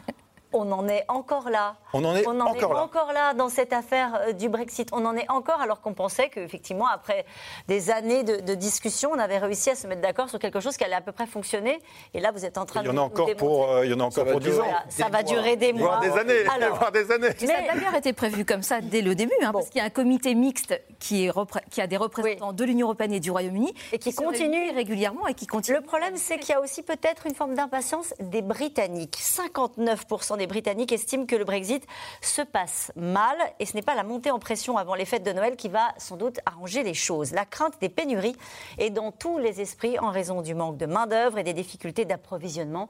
on en est encore là. On en est, encore, là. encore, là. dans cette affaire euh, du Brexit. On en est encore alors qu'on pensait qu'effectivement, après des années de, discussion, on avait réussi à se mettre d'accord sur quelque chose qui allait à peu près fonctionner. Et là, vous êtes en train de. Il y en a encore pour, euh, il y en a encore pour 10 ans. ça va durer des mois. Voire des années. Alors, des années. Mais ça a d'ailleurs été prévu comme ça dès le début, hein, parce qu'il y a un comité mixte qui, est qui a des représentants de l'Union européenne et du Royaume-Uni. Et qui, continue régulièrement et qui continue. Le problème, c'est qu'il y a aussi peut-être une forme d'impatience des Britanniques. 59% des Britanniques estiment que le Brexit se passe mal et ce n'est pas la montée en pression avant les fêtes de Noël qui va sans doute arranger les choses. La crainte des pénuries est dans tous les esprits en raison du manque de main-d'œuvre et des difficultés d'approvisionnement.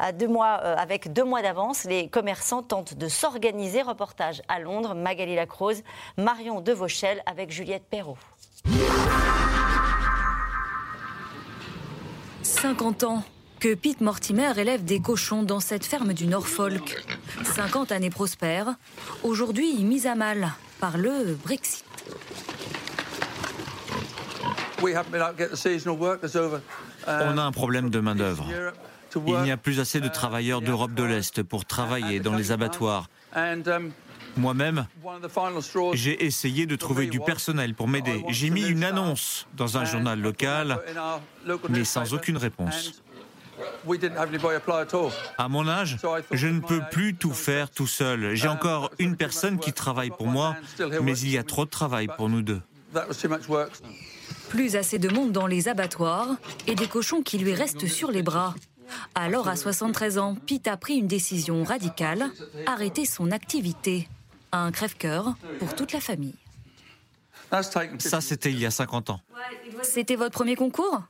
Euh, avec deux mois d'avance, les commerçants tentent de s'organiser. Reportage à Londres, Magali Lacrose, Marion Devauchel avec Juliette Perrault. 50 ans que Pete Mortimer élève des cochons dans cette ferme du Norfolk. 50 années prospères, aujourd'hui mise à mal par le Brexit. On a un problème de main-d'œuvre. Il n'y a plus assez de travailleurs d'Europe de l'Est pour travailler dans les abattoirs. Moi-même, j'ai essayé de trouver du personnel pour m'aider. J'ai mis une annonce dans un journal local, mais sans aucune réponse. À mon âge, je ne peux plus tout faire tout seul. J'ai encore une personne qui travaille pour moi, mais il y a trop de travail pour nous deux. Plus assez de monde dans les abattoirs et des cochons qui lui restent sur les bras. Alors, à 73 ans, Pete a pris une décision radicale arrêter son activité. Un crève-cœur pour toute la famille. Ça, c'était il y a 50 ans. C'était votre premier concours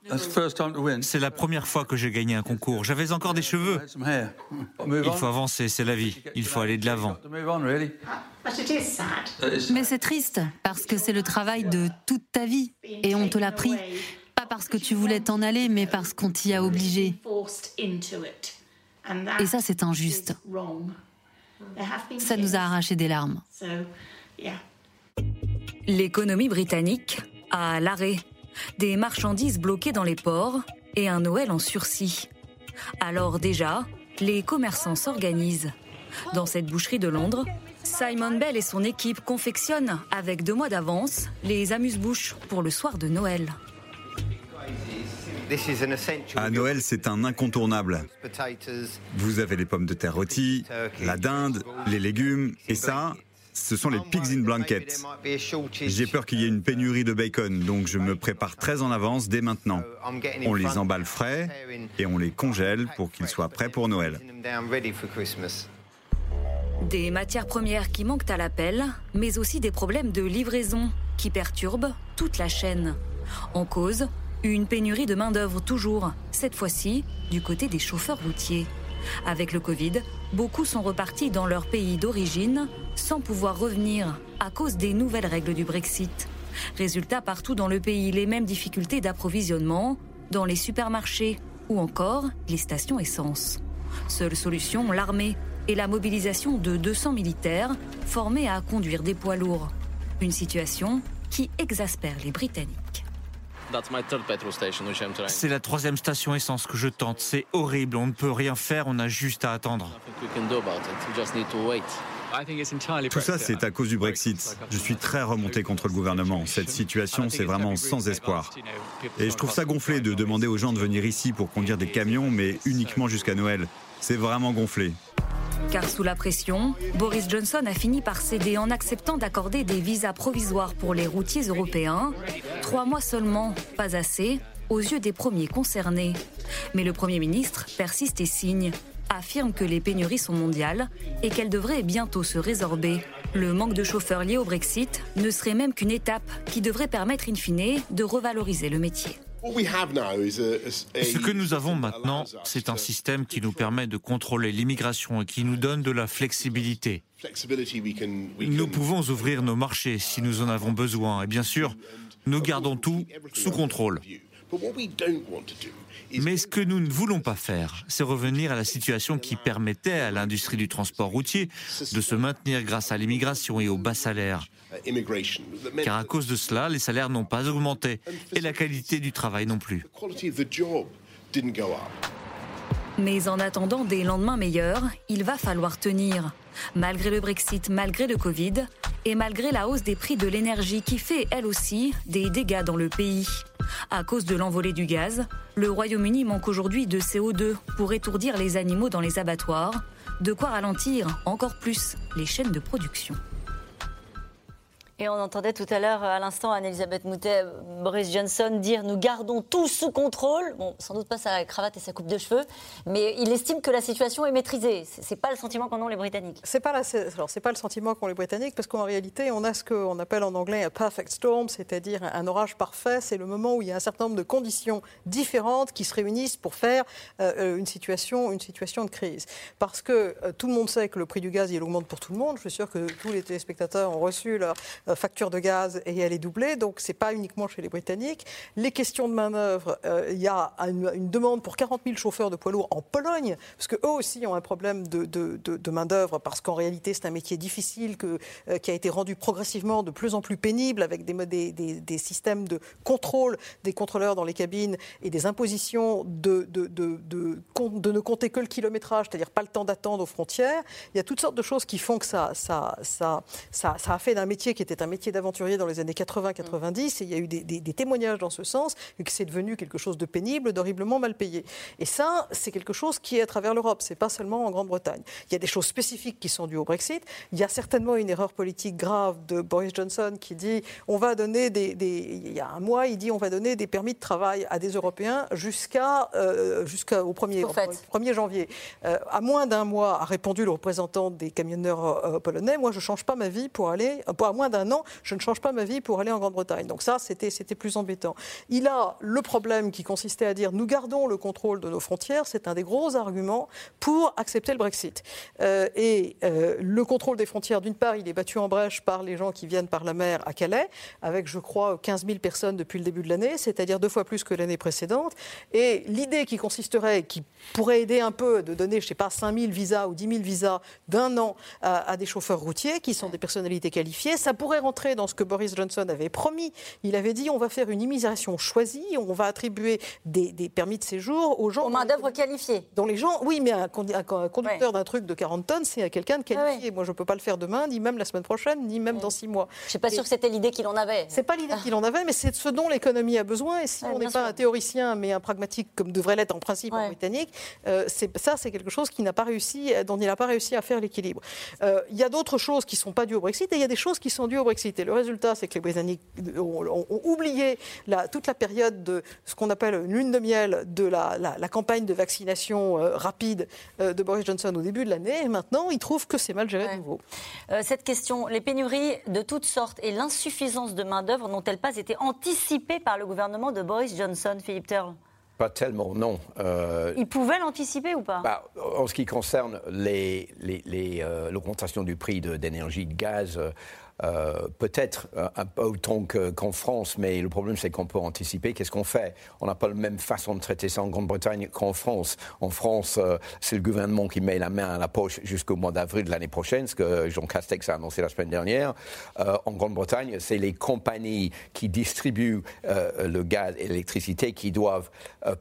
C'est la première fois que j'ai gagné un concours. J'avais encore des cheveux. Il faut avancer, c'est la vie. Il faut aller de l'avant. Mais c'est triste, parce que c'est le travail de toute ta vie. Et on te l'a pris. Pas parce que tu voulais t'en aller, mais parce qu'on t'y a obligé. Et ça, c'est injuste. Ça nous a arraché des larmes. L'économie britannique à l'arrêt. Des marchandises bloquées dans les ports et un Noël en sursis. Alors déjà, les commerçants s'organisent. Dans cette boucherie de Londres, Simon Bell et son équipe confectionnent avec deux mois d'avance les amuse-bouches pour le soir de Noël. À Noël, c'est un incontournable. Vous avez les pommes de terre rôties, la dinde, les légumes, et ça, ce sont les pigs in blankets. J'ai peur qu'il y ait une pénurie de bacon, donc je me prépare très en avance dès maintenant. On les emballe frais et on les congèle pour qu'ils soient prêts pour Noël. Des matières premières qui manquent à l'appel, mais aussi des problèmes de livraison qui perturbent toute la chaîne. En cause, une pénurie de main-d'œuvre toujours, cette fois-ci du côté des chauffeurs routiers. Avec le Covid, beaucoup sont repartis dans leur pays d'origine sans pouvoir revenir à cause des nouvelles règles du Brexit. Résultat, partout dans le pays, les mêmes difficultés d'approvisionnement, dans les supermarchés ou encore les stations essence. Seule solution, l'armée et la mobilisation de 200 militaires formés à conduire des poids lourds. Une situation qui exaspère les Britanniques. C'est la troisième station essence que je tente. C'est horrible, on ne peut rien faire, on a juste à attendre. Tout ça, c'est à cause du Brexit. Je suis très remonté contre le gouvernement. Cette situation, c'est vraiment sans espoir. Et je trouve ça gonflé de demander aux gens de venir ici pour conduire des camions, mais uniquement jusqu'à Noël. C'est vraiment gonflé. Car sous la pression, Boris Johnson a fini par céder en acceptant d'accorder des visas provisoires pour les routiers européens. Trois mois seulement, pas assez, aux yeux des premiers concernés. Mais le Premier ministre persiste et signe, affirme que les pénuries sont mondiales et qu'elles devraient bientôt se résorber. Le manque de chauffeurs lié au Brexit ne serait même qu'une étape qui devrait permettre in fine de revaloriser le métier. Ce que nous avons maintenant, c'est un système qui nous permet de contrôler l'immigration et qui nous donne de la flexibilité. Nous pouvons ouvrir nos marchés si nous en avons besoin et bien sûr, nous gardons tout sous contrôle. Mais ce que nous ne voulons pas faire, c'est revenir à la situation qui permettait à l'industrie du transport routier de se maintenir grâce à l'immigration et aux bas salaires. Car à cause de cela, les salaires n'ont pas augmenté et la qualité du travail non plus. Mais en attendant des lendemains meilleurs, il va falloir tenir. Malgré le Brexit, malgré le Covid et malgré la hausse des prix de l'énergie qui fait, elle aussi, des dégâts dans le pays. À cause de l'envolée du gaz, le Royaume-Uni manque aujourd'hui de CO2 pour étourdir les animaux dans les abattoirs, de quoi ralentir encore plus les chaînes de production. Et on entendait tout à l'heure, à l'instant, Anne-Elisabeth Moutet, Boris Johnson dire nous gardons tout sous contrôle. Bon, sans doute pas sa cravate et sa coupe de cheveux, mais il estime que la situation est maîtrisée. C'est pas le sentiment qu'en ont les Britanniques. C'est pas alors c'est pas le sentiment qu'ont les Britanniques, parce qu'en réalité, on a ce qu'on appelle en anglais un perfect storm, c'est-à-dire un orage parfait. C'est le moment où il y a un certain nombre de conditions différentes qui se réunissent pour faire euh, une situation, une situation de crise. Parce que euh, tout le monde sait que le prix du gaz il augmente pour tout le monde. Je suis sûr que tous les téléspectateurs ont reçu leur facture de gaz et elle est doublée. Donc, ce n'est pas uniquement chez les Britanniques. Les questions de main-d'œuvre, euh, il y a une, demande pour 40 000 chauffeurs de poids lourds en Pologne, parce qu'eux aussi ont un problème de, de, main-d'œuvre, parce qu'en réalité, c'est un métier difficile euh, qui a été rendu progressivement de plus en plus pénible avec des, des, des, systèmes de contrôle des contrôleurs dans les cabines et des impositions de, de, de, ne compter que le kilométrage, c'est-à-dire pas le temps d'attendre aux frontières. Il y a toutes sortes de choses qui font que ça, ça, ça, ça, ça a fait d'un métier qui était un métier d'aventurier dans les années 80-90 et il y a eu des, témoignages dans ce sens et que c'est devenu quelque chose de pénible, d'horriblement mal payé. Et ça, c'est quelque chose qui est à travers l'Europe, c'est pas seulement en Grande-Bretagne. Il y a des choses spécifiques qui sont dues au Brexit. Il y a certainement une erreur politique grave de Boris Johnson qui dit on va donner des, il y a un mois, il dit on va donner des permis de travail à des Européens jusqu'à euh, jusqu'au 1er, 1er janvier. Euh, à moins d'un mois, a répondu le représentant des camionneurs euh, polonais, moi je ne change pas ma vie pour aller, à moins d'un an, je ne change pas ma vie pour aller en Grande-Bretagne. Donc ça, c'était plus embêtant. Il a le problème qui consistait à dire nous gardons le contrôle de nos frontières. C'est un des gros arguments pour accepter le Brexit. Euh, et euh, le contrôle des frontières, d'une part, il est battu en brèche par les gens qui viennent par la mer à Calais, avec, je crois, 15 000 personnes depuis le début de l'année, c'est-à-dire deux fois plus que l'année précédente. Et l'idée qui consisterait, qui pourrait aider un peu, de donner, je ne sais pas, 5 000 visas ou 10 000 visas d'un an à, à des chauffeurs routiers, qui sont des personnalités qualifiées, ça pourrait rentrer dans ce que Boris Johnson avait promis. Il avait dit on va faire une immigration choisie, on va attribuer des, permis de séjour aux gens. Aux main-d'œuvre qualifiée. Dont les gens, oui, mais un, conducteur d'un truc de 40 tonnes, c'est quelqu'un de ah qualifié. Moi, je ne peux pas le faire demain, ni même la semaine prochaine, ni même dans six mois. Je ne suis pas sûre que c'était l'idée qu'il en avait. C'est pas l'idée qu'il en avait, mais c'est ce dont l'économie a besoin. Et si on n'est pas un théoricien, mais un pragmatique, comme devrait l'être en principe en britannique, euh, ça, c'est quelque chose qui n'a pas réussi, dont il n'a pas réussi à faire l'équilibre. Euh, il y a d'autres choses qui ne sont pas dues au Brexit et il y a des choses qui sont dues au Brexit. Et le résultat, c'est que les Britanniques ont, oublié toute la période de ce qu'on appelle une lune de miel de la, campagne de vaccination euh, rapide euh, de Boris Johnson au début de l'année. Et maintenant, ils trouvent que c'est mal géré de nouveau. Euh, cette question, les pénuries de toutes sortes et l'insuffisance de main-d'œuvre n'ont-elles pas été anticipées par le gouvernement de Boris Johnson, Philippe Turle pas tellement, non. Euh, Il pouvait l'anticiper ou pas? bah, En ce qui concerne l'augmentation du prix d'énergie, de, gaz, euh, peut-être euh, un peu autant qu'en France, mais le problème c'est qu'on peut anticiper. Qu'est-ce qu'on fait? On n'a pas la même façon de traiter ça en Grande-Bretagne qu'en France. En France, euh, c'est le gouvernement qui met la main à la poche jusqu'au mois d'avril de l'année prochaine, ce que Jean Castex a annoncé la semaine dernière. en Grande-Bretagne, c'est les compagnies qui distribuent le gaz et l'électricité qui doivent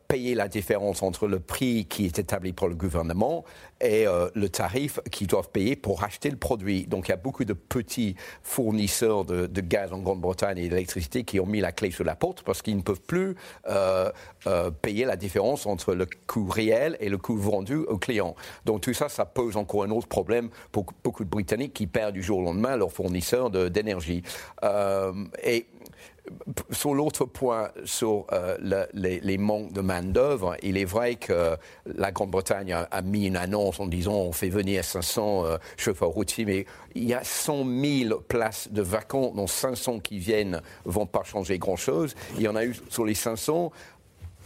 payer la différence entre le prix qui est établi par le gouvernement et euh, le tarif qu'ils doivent payer pour acheter le produit. Donc il y a beaucoup de petits fournisseurs de, gaz en Grande-Bretagne et d'électricité qui ont mis la clé sur la porte parce qu'ils ne peuvent plus euh, euh, payer la différence entre le coût réel et le coût vendu aux clients. Donc tout ça, ça pose encore un autre problème pour beaucoup de Britanniques qui perdent du jour au lendemain leur fournisseur d'énergie. et sur l'autre point, sur euh, les, manques de main-d'œuvre, il est vrai que la Grande-Bretagne a, mis une annonce en disant on fait venir 500 euh, chauffeurs routiers, mais il y a 100 000 places de vacances, dont 500 qui viennent ne vont pas changer grand-chose. Il y en a eu sur les 500.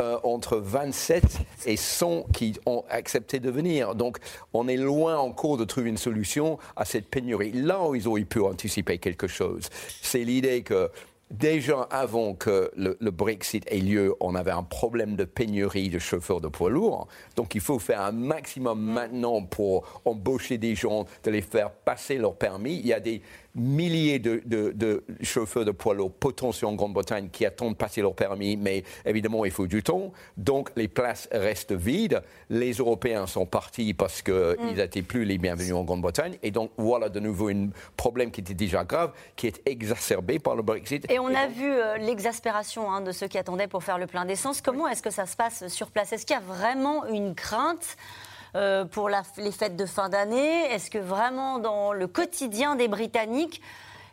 Euh, entre 27 et 100 qui ont accepté de venir. Donc, on est loin encore de trouver une solution à cette pénurie. Là où ils auraient pu anticiper quelque chose, c'est l'idée que Déjà avant que le, Brexit ait lieu, on avait un problème de pénurie de chauffeurs de poids lourds. Donc il faut faire un maximum maintenant pour embaucher des gens, de les faire passer leur permis. Il y a des milliers de, chauffeurs de poids lourds potentiels en Grande-Bretagne qui attendent de passer leur permis, mais évidemment, il faut du temps. Donc, les places restent vides. Les Européens sont partis parce qu'ils mm. n'étaient plus les bienvenus en Grande-Bretagne. Et donc, voilà de nouveau un problème qui était déjà grave, qui est exacerbé par le Brexit. Et on a vu euh, l'exaspération hein, de ceux qui attendaient pour faire le plein d'essence. Comment est-ce que ça se passe sur place? Est-ce qu'il y a vraiment une crainte euh, pour les fêtes de fin d'année Est-ce que vraiment dans le quotidien des Britanniques,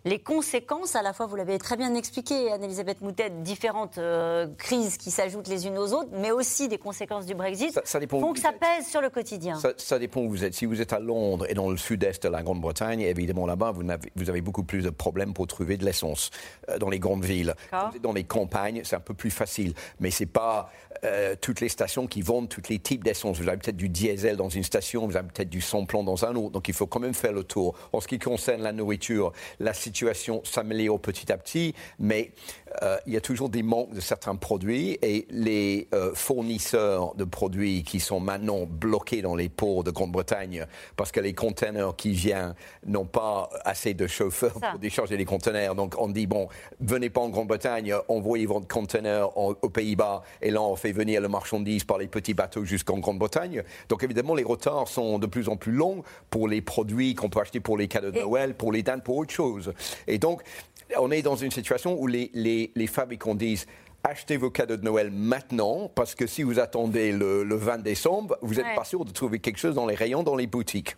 les conséquences, à la fois, vous l'avez très bien expliqué, Anne-Elisabeth Moutet, différentes euh, crises qui s'ajoutent les unes aux autres, mais aussi des conséquences du Brexit, ça, font que ça pèse sur le quotidien. Ça, dépend où vous êtes. Si vous êtes à Londres et dans le sud-est de la Grande-Bretagne, évidemment là-bas, vous, vous, avez beaucoup plus de problèmes pour trouver de l'essence euh, dans les grandes villes. Dans les campagnes, c'est un peu plus facile, mais c'est pas euh, toutes les stations qui vendent tous les types d'essence. Vous avez peut-être du diesel dans une station, vous avez peut-être du sans-plomb dans un autre, donc il faut quand même faire le tour. En ce qui concerne la nourriture, la situation s'améliore petit à petit, mais euh, il y a toujours des manques de certains produits et les euh, fournisseurs de produits qui sont maintenant bloqués dans les ports de Grande-Bretagne parce que les conteneurs qui viennent n'ont pas assez de chauffeurs pour décharger les conteneurs. Donc on dit, bon, venez pas en Grande-Bretagne, envoyez votre conteneur aux Pays-Bas et là on fait venir le marchandise par les petits bateaux jusqu'en Grande-Bretagne. Donc évidemment les retards sont de plus en plus longs pour les produits qu'on peut acheter pour les cadeaux de Noël, pour les dates, pour autre chose. Et donc on est dans une situation où les, les, fabricants disent achetez vos cadeaux de Noël maintenant, parce que si vous attendez le, 20 décembre, vous n'êtes pas sûr de trouver quelque chose dans les rayons, dans les boutiques.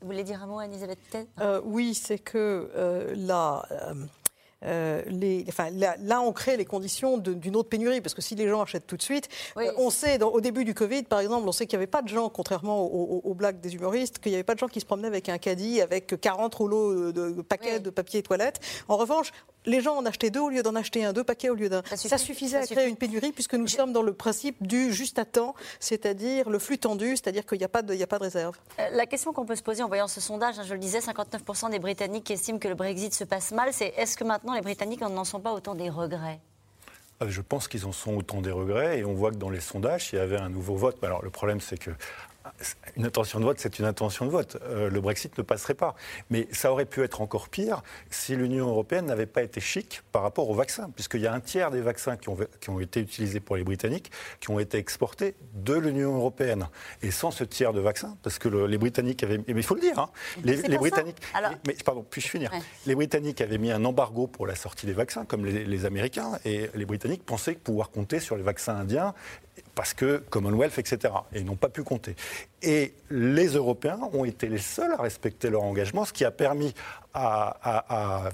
Vous voulez dire un mot, Elisabeth euh, Oui, c'est que euh, là, euh, euh, les, enfin, là, on crée les conditions d'une autre pénurie, parce que si les gens achètent tout de suite, euh, on sait, au début du Covid, par exemple, on sait qu'il n'y avait pas de gens, contrairement aux, blagues des humoristes, qu'il n'y avait pas de gens qui se promenaient avec un caddie, avec 40 rouleaux de paquets de papier toilette. En revanche, les gens en achetaient deux au lieu d'en acheter un, deux paquets au lieu d'un. Ça, suffisait à créer une pénurie, puisque nous sommes dans le principe du juste à temps, c'est-à-dire le flux tendu, c'est-à-dire qu'il n'y a, pas de, a pas de réserve. Euh, la question qu'on peut se poser en voyant ce sondage, hein, je le disais, 59% des Britanniques estiment que le Brexit se passe mal, c'est est-ce que maintenant les Britanniques n'en sont pas autant des regrets? Ah, je pense qu'ils en sont autant des regrets et on voit que dans les sondages, il y avait un nouveau vote. Alors le problème, c'est que une intention de vote, c'est une intention de vote. Euh, le Brexit ne passerait pas. Mais ça aurait pu être encore pire si l'Union européenne n'avait pas été chic par rapport aux vaccins, puisqu'il y a un tiers des vaccins qui ont, qui ont, été utilisés pour les Britanniques qui ont été exportés de l'Union européenne. Et sans ce tiers de vaccins, parce que les Britanniques avaient. Mais il faut le dire, hein, les, Britanniques. mais, pardon, puis-je finir Les Britanniques avaient mis un embargo pour la sortie des vaccins, comme les, les Américains, et les Britanniques pensaient pouvoir compter sur les vaccins indiens parce que Commonwealth, etc. Et ils n'ont pas pu compter. Et les Européens ont été les seuls à respecter leur engagement, ce qui a permis à,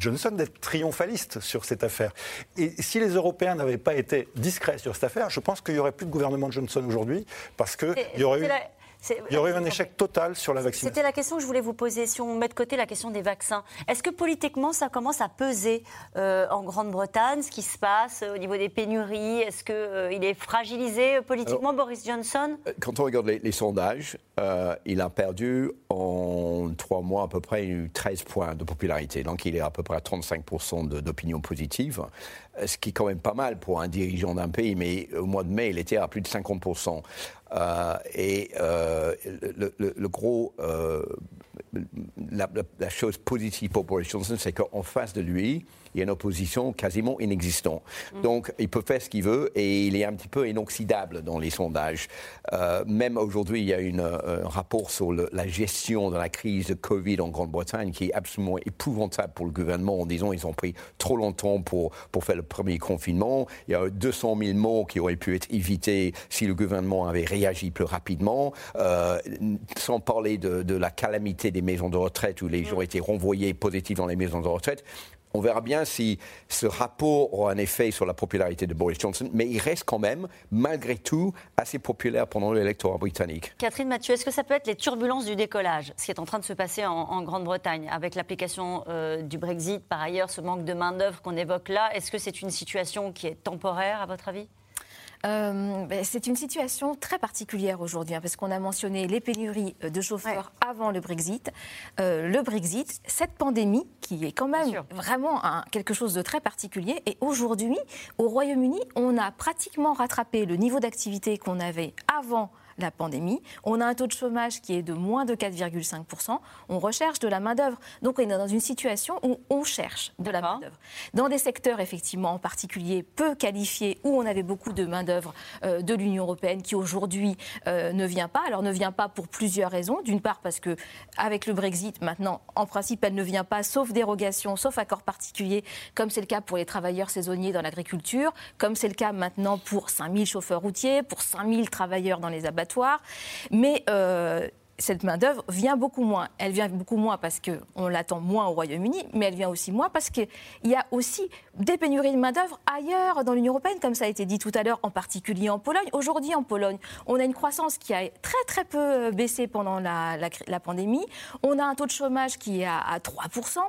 Johnson d'être triomphaliste sur cette affaire. Et si les Européens n'avaient pas été discrets sur cette affaire, je pense qu'il n'y aurait plus de gouvernement de Johnson aujourd'hui, parce qu'il y aurait eu... Il y aurait eu un échec total sur la vaccination. C'était la question que je voulais vous poser. Si on met de côté la question des vaccins, est-ce que politiquement ça commence à peser euh, en Grande-Bretagne, ce qui se passe euh, au niveau des pénuries? Est-ce qu'il euh, est fragilisé politiquement, Boris Johnson? Quand on regarde les, sondages, il a perdu en trois mois à peu près 13 points de popularité. Donc il est à peu près à 35% d'opinion positive, ce qui est quand même pas mal pour un dirigeant d'un pays. Mais au mois de mai, il était à plus de 50%. Euh, et euh, le, gros, euh, la, la, chose positive pour Boris Johnson, c'est qu'en face de lui, il y a une opposition quasiment inexistante. Mm. Donc, il peut faire ce qu'il veut et il est un petit peu inoxydable dans les sondages. Euh, même aujourd'hui, il y a une, euh, un rapport sur la gestion de la crise de Covid en Grande-Bretagne qui est absolument épouvantable pour le gouvernement en disant qu'ils ont pris trop longtemps pour, pour faire le premier confinement. Il y a 200 000 morts qui auraient pu être évités si le gouvernement avait réagi plus rapidement, euh, sans parler de, de, la calamité des maisons de retraite retraite où les gens étaient renvoyés positifs dans les maisons de retraite. On verra bien si ce rapport aura un effet sur la popularité de Boris Johnson, mais il reste quand même, malgré tout, assez populaire pendant l'électorat britannique. Catherine Mathieu, est-ce que ça peut être les turbulences du décollage, ce qui est en train de se passer en, Grande-Bretagne, avec l'application euh, du Brexit, par ailleurs, ce manque de main-d'œuvre qu'on évoque là? Est-ce que c'est une situation qui est temporaire, à votre avis? Euh, ben, c'est une situation très particulière aujourd'hui, hein, parce qu'on a mentionné les pénuries euh, de chauffeurs avant le Brexit. Euh, le Brexit, cette pandémie, qui est quand même vraiment quelque chose de très particulier. Et aujourd'hui, au Royaume-Uni, on a pratiquement rattrapé le niveau d'activité qu'on avait avant la pandémie. On a un taux de chômage qui est de moins de 4,5%. On recherche de la main-d'œuvre. Donc on est dans une situation où on cherche de la main-d'œuvre. Dans des secteurs, effectivement, en particulier peu qualifiés, où on avait beaucoup de main-d'œuvre euh, de l'Union européenne qui aujourd'hui euh, ne vient pas. Alors ne vient pas pour plusieurs raisons. D'une part, parce que avec le Brexit, maintenant, en principe, elle ne vient pas sauf dérogation, sauf accord particulier, comme c'est le cas pour les travailleurs saisonniers dans l'agriculture, comme c'est le cas maintenant pour 5000 chauffeurs routiers, pour 5000 travailleurs dans les abattoirs mais euh, cette main-d'œuvre vient beaucoup moins. Elle vient beaucoup moins parce qu'on l'attend moins au Royaume-Uni, mais elle vient aussi moins parce qu'il y a aussi des pénuries de main-d'œuvre ailleurs dans l'Union européenne, comme ça a été dit tout à l'heure, en particulier en Pologne. Aujourd'hui, en Pologne, on a une croissance qui a très très peu baissé pendant la, pandémie. On a un taux de chômage qui est à, à 3%.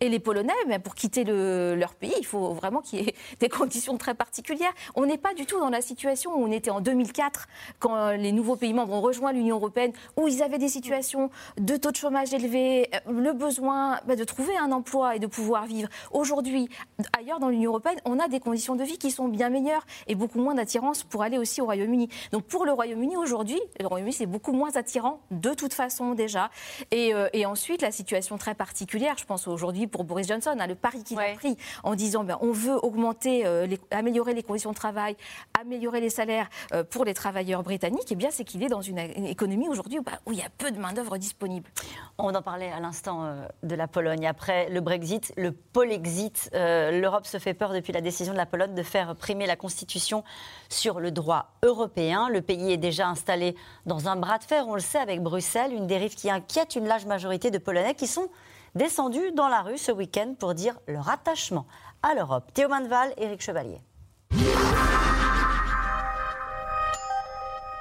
Et les Polonais, mais pour quitter leur pays, il faut vraiment qu'il y ait des conditions très particulières. On n'est pas du tout dans la situation où on était en 2004, quand les nouveaux pays membres ont rejoint l'Union européenne, où ils avaient des situations de taux de chômage élevé, euh, le besoin bah, de trouver un emploi et de pouvoir vivre. Aujourd'hui, ailleurs dans l'Union européenne, on a des conditions de vie qui sont bien meilleures et beaucoup moins d'attirance pour aller aussi au Royaume-Uni. Donc pour le Royaume-Uni aujourd'hui, le Royaume-Uni c'est beaucoup moins attirant de toute façon déjà. Et, euh, et ensuite la situation très particulière, je pense aujourd'hui pour Boris Johnson, hein, le pari qu'il a pris en disant ben, on veut augmenter, euh, améliorer les conditions de travail, améliorer les salaires euh, pour les travailleurs britanniques, et eh bien c'est qu'il est dans une, économie aujourd'hui bah, où, il y a peu de main-d'œuvre disponible. On en parlait à l'instant euh, de la Pologne. Après le Brexit, le Polexit, l'Europe se fait peur depuis la décision de la Pologne de faire primer la Constitution sur le droit européen. Le pays est déjà installé dans un bras de fer, on le sait, avec Bruxelles, une dérive qui inquiète une large majorité de Polonais qui sont descendus dans la rue ce week-end pour dire leur attachement à l'Europe. Théo Manval, Éric Chevalier.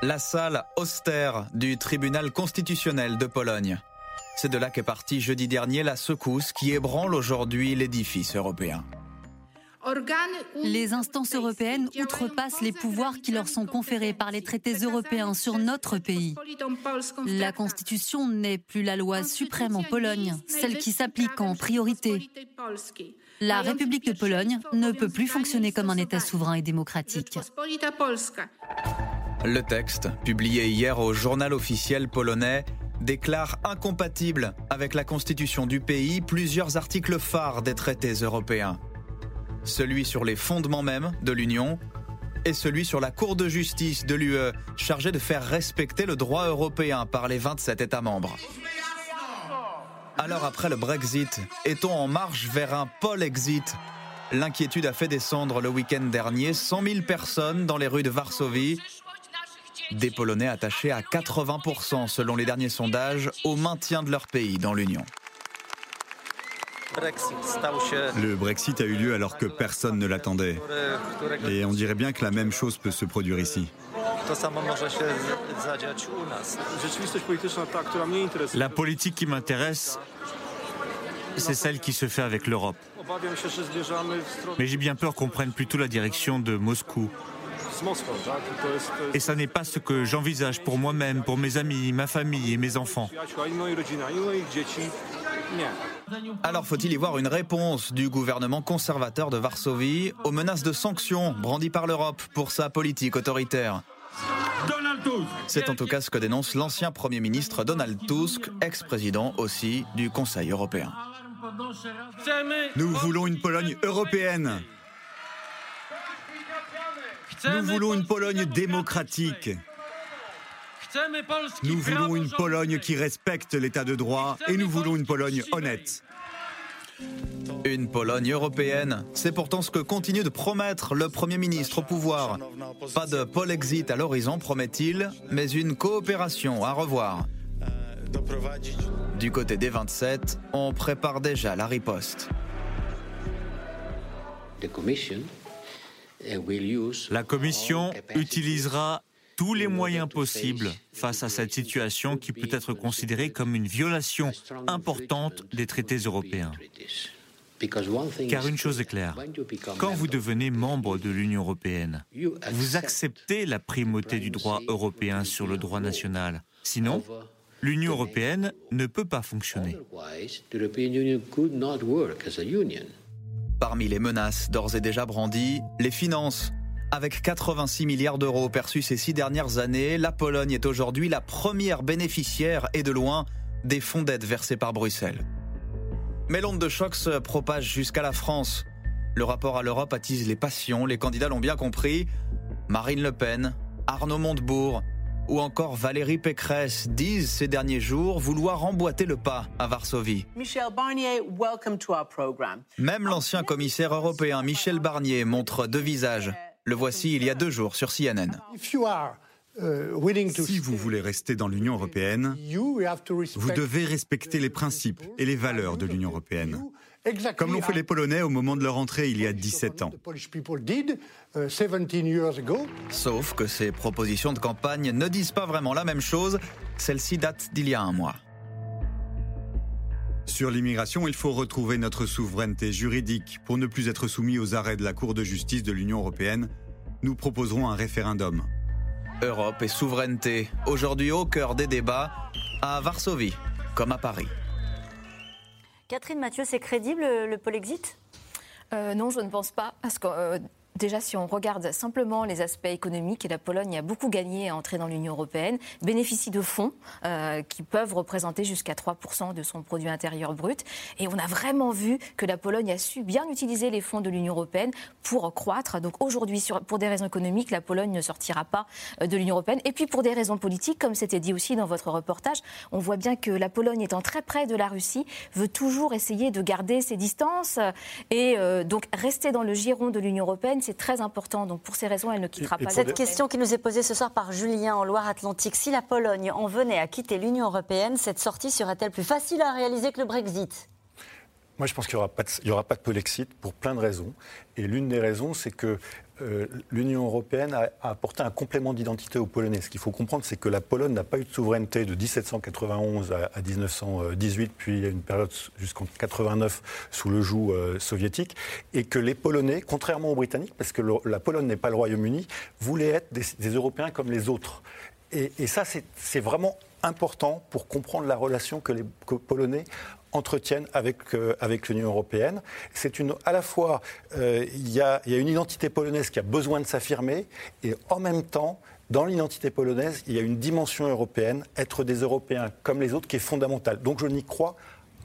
La salle austère du tribunal constitutionnel de Pologne. C'est de là qu'est partie jeudi dernier la secousse qui ébranle aujourd'hui l'édifice européen. Les instances européennes outrepassent les pouvoirs qui leur sont conférés par les traités européens sur notre pays. La Constitution n'est plus la loi suprême en Pologne, celle qui s'applique en priorité. La République de Pologne ne peut plus fonctionner comme un État souverain et démocratique. Le texte, publié hier au journal officiel polonais, déclare incompatible avec la constitution du pays plusieurs articles phares des traités européens celui sur les fondements même de l'Union et celui sur la Cour de justice de l'UE, chargée de faire respecter le droit européen par les 27 États membres. Alors après le Brexit, est-on en marche vers un Pol-Exit L'inquiétude a fait descendre le week-end dernier 100 000 personnes dans les rues de Varsovie. Des Polonais attachés à 80% selon les derniers sondages au maintien de leur pays dans l'Union. Le Brexit a eu lieu alors que personne ne l'attendait. Et on dirait bien que la même chose peut se produire ici. La politique qui m'intéresse, c'est celle qui se fait avec l'Europe. Mais j'ai bien peur qu'on prenne plutôt la direction de Moscou. Et ça n'est pas ce que j'envisage pour moi-même, pour mes amis, ma famille et mes enfants. Alors faut-il y voir une réponse du gouvernement conservateur de Varsovie aux menaces de sanctions brandies par l'Europe pour sa politique autoritaire? C'est en tout cas ce que dénonce l'ancien Premier ministre Donald Tusk, ex-président aussi du Conseil européen. Nous voulons une Pologne européenne. Nous voulons une Pologne démocratique. Nous voulons une Pologne qui respecte l'état de droit et nous voulons une Pologne honnête. Une Pologne européenne, c'est pourtant ce que continue de promettre le Premier ministre au pouvoir. Pas de Pol-Exit à l'horizon, promet-il, mais une coopération à revoir. Du côté des 27, on prépare déjà la riposte. La Commission utilisera tous les moyens possibles face à cette situation qui peut être considérée comme une violation importante des traités européens. Car une chose est claire, quand vous devenez membre de l'Union européenne, vous acceptez la primauté du droit européen sur le droit national. Sinon, l'Union européenne ne peut pas fonctionner. Parmi les menaces d'ores et déjà brandies, les finances. Avec 86 milliards d'euros perçus ces six dernières années, la Pologne est aujourd'hui la première bénéficiaire et de loin des fonds d'aide versés par Bruxelles. Mais l'onde de choc se propage jusqu'à la France. Le rapport à l'Europe attise les passions, les candidats l'ont bien compris. Marine Le Pen, Arnaud Montebourg ou encore Valérie Pécresse disent ces derniers jours vouloir emboîter le pas à Varsovie. Michel Barnier, welcome to our program. Même l'ancien commissaire européen Michel Barnier montre deux visages. Le voici il y a deux jours sur CNN. Si vous voulez rester dans l'Union européenne, vous devez respecter les principes et les valeurs de l'Union européenne. Comme l'ont fait les Polonais au moment de leur entrée il y a 17 ans. Sauf que ces propositions de campagne ne disent pas vraiment la même chose. Celle-ci date d'il y a un mois. Sur l'immigration, il faut retrouver notre souveraineté juridique pour ne plus être soumis aux arrêts de la Cour de justice de l'Union européenne. Nous proposerons un référendum. Europe et souveraineté, aujourd'hui au cœur des débats, à Varsovie comme à Paris. Catherine Mathieu, c'est crédible le Polexit? Euh, Non, je ne pense pas, parce que euh, Déjà, si on regarde simplement les aspects économiques, la Pologne a beaucoup gagné à entrer dans l'Union européenne, bénéficie de fonds euh, qui peuvent représenter jusqu'à 3% de son produit intérieur brut. Et on a vraiment vu que la Pologne a su bien utiliser les fonds de l'Union européenne pour croître. Donc aujourd'hui, pour des raisons économiques, la Pologne ne sortira pas euh, de l'Union européenne. Et puis pour des raisons politiques, comme c'était dit aussi dans votre reportage, on voit bien que la Pologne, étant très près de la Russie, veut toujours essayer de garder ses distances et euh, donc rester dans le giron de l'Union européenne c'est très important. Donc pour ces raisons, elle ne quittera pas. Cette question qui nous est posée ce soir par Julien en Loire-Atlantique. Si la Pologne en venait à quitter l'Union européenne, cette sortie serait-elle plus facile à réaliser que le Brexit? Moi, je pense qu'il n'y aura, pas de Polexit pour plein de raisons. Et l'une des raisons, c'est que euh, l'Union européenne a, apporté un complément d'identité aux Polonais. Ce qu'il faut comprendre, c'est que la Pologne n'a pas eu de souveraineté de 1791 à, 1918, puis il y a une période jusqu'en 89 sous le joug euh, soviétique, et que les Polonais, contrairement aux Britanniques, parce que la Pologne n'est pas le Royaume-Uni, voulaient être des, Européens comme les autres. Et, et ça, c'est vraiment important pour comprendre la relation que les Polonais entretiennent avec, euh, avec l'Union européenne. C'est une, à la fois, euh, il y, a, y, a, une identité polonaise qui a besoin de s'affirmer, et en même temps, dans l'identité polonaise, il y a une dimension européenne, être des Européens comme les autres, qui est fondamentale. Donc je n'y crois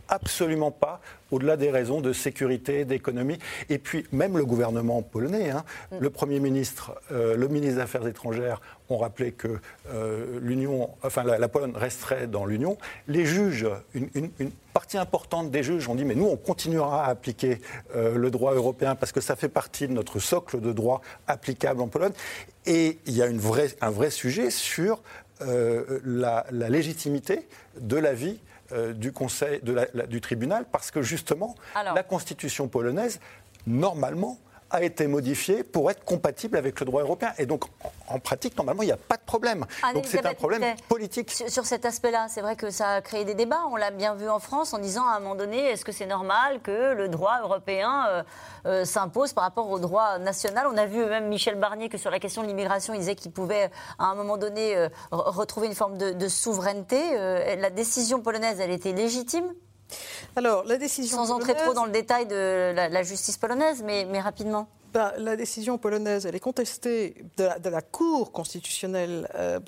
absolument pas, au-delà des raisons de sécurité, d'économie. Et puis, même le gouvernement polonais, hein, mm. le Premier ministre, euh, le ministre des Affaires étrangères ont rappelé que euh, l'Union, enfin, la, Pologne resterait dans l'Union. Les juges, une, partie importante des juges ont dit mais nous, on continuera à appliquer euh, le droit européen parce que ça fait partie de notre socle de droit applicable en Pologne. Et il y a une vraie, un vrai sujet sur la, la légitimité de la vie euh, du Conseil, du tribunal, parce que justement, la Constitution polonaise, normalement, a été modifié pour être compatible avec le droit européen. Et donc, en, pratique, normalement, il n'y a pas de problème. donc, c'est un problème politique. Sur, cet aspect-là, c'est vrai que ça a créé des débats. On l'a bien vu en France en disant à un moment donné, est-ce que c'est normal que le droit européen euh, euh, s'impose par rapport au droit national? On a vu même Michel Barnier que sur la question de l'immigration, il disait qu'il pouvait à un moment donné euh, retrouver une forme de, de souveraineté. la décision polonaise, elle était légitime? Alors, la décision. Sans entrer trop dans le détail de la, justice polonaise, mais, mais rapidement. Bah, la décision polonaise, elle est contestée de la, Cour constitutionnelle euh,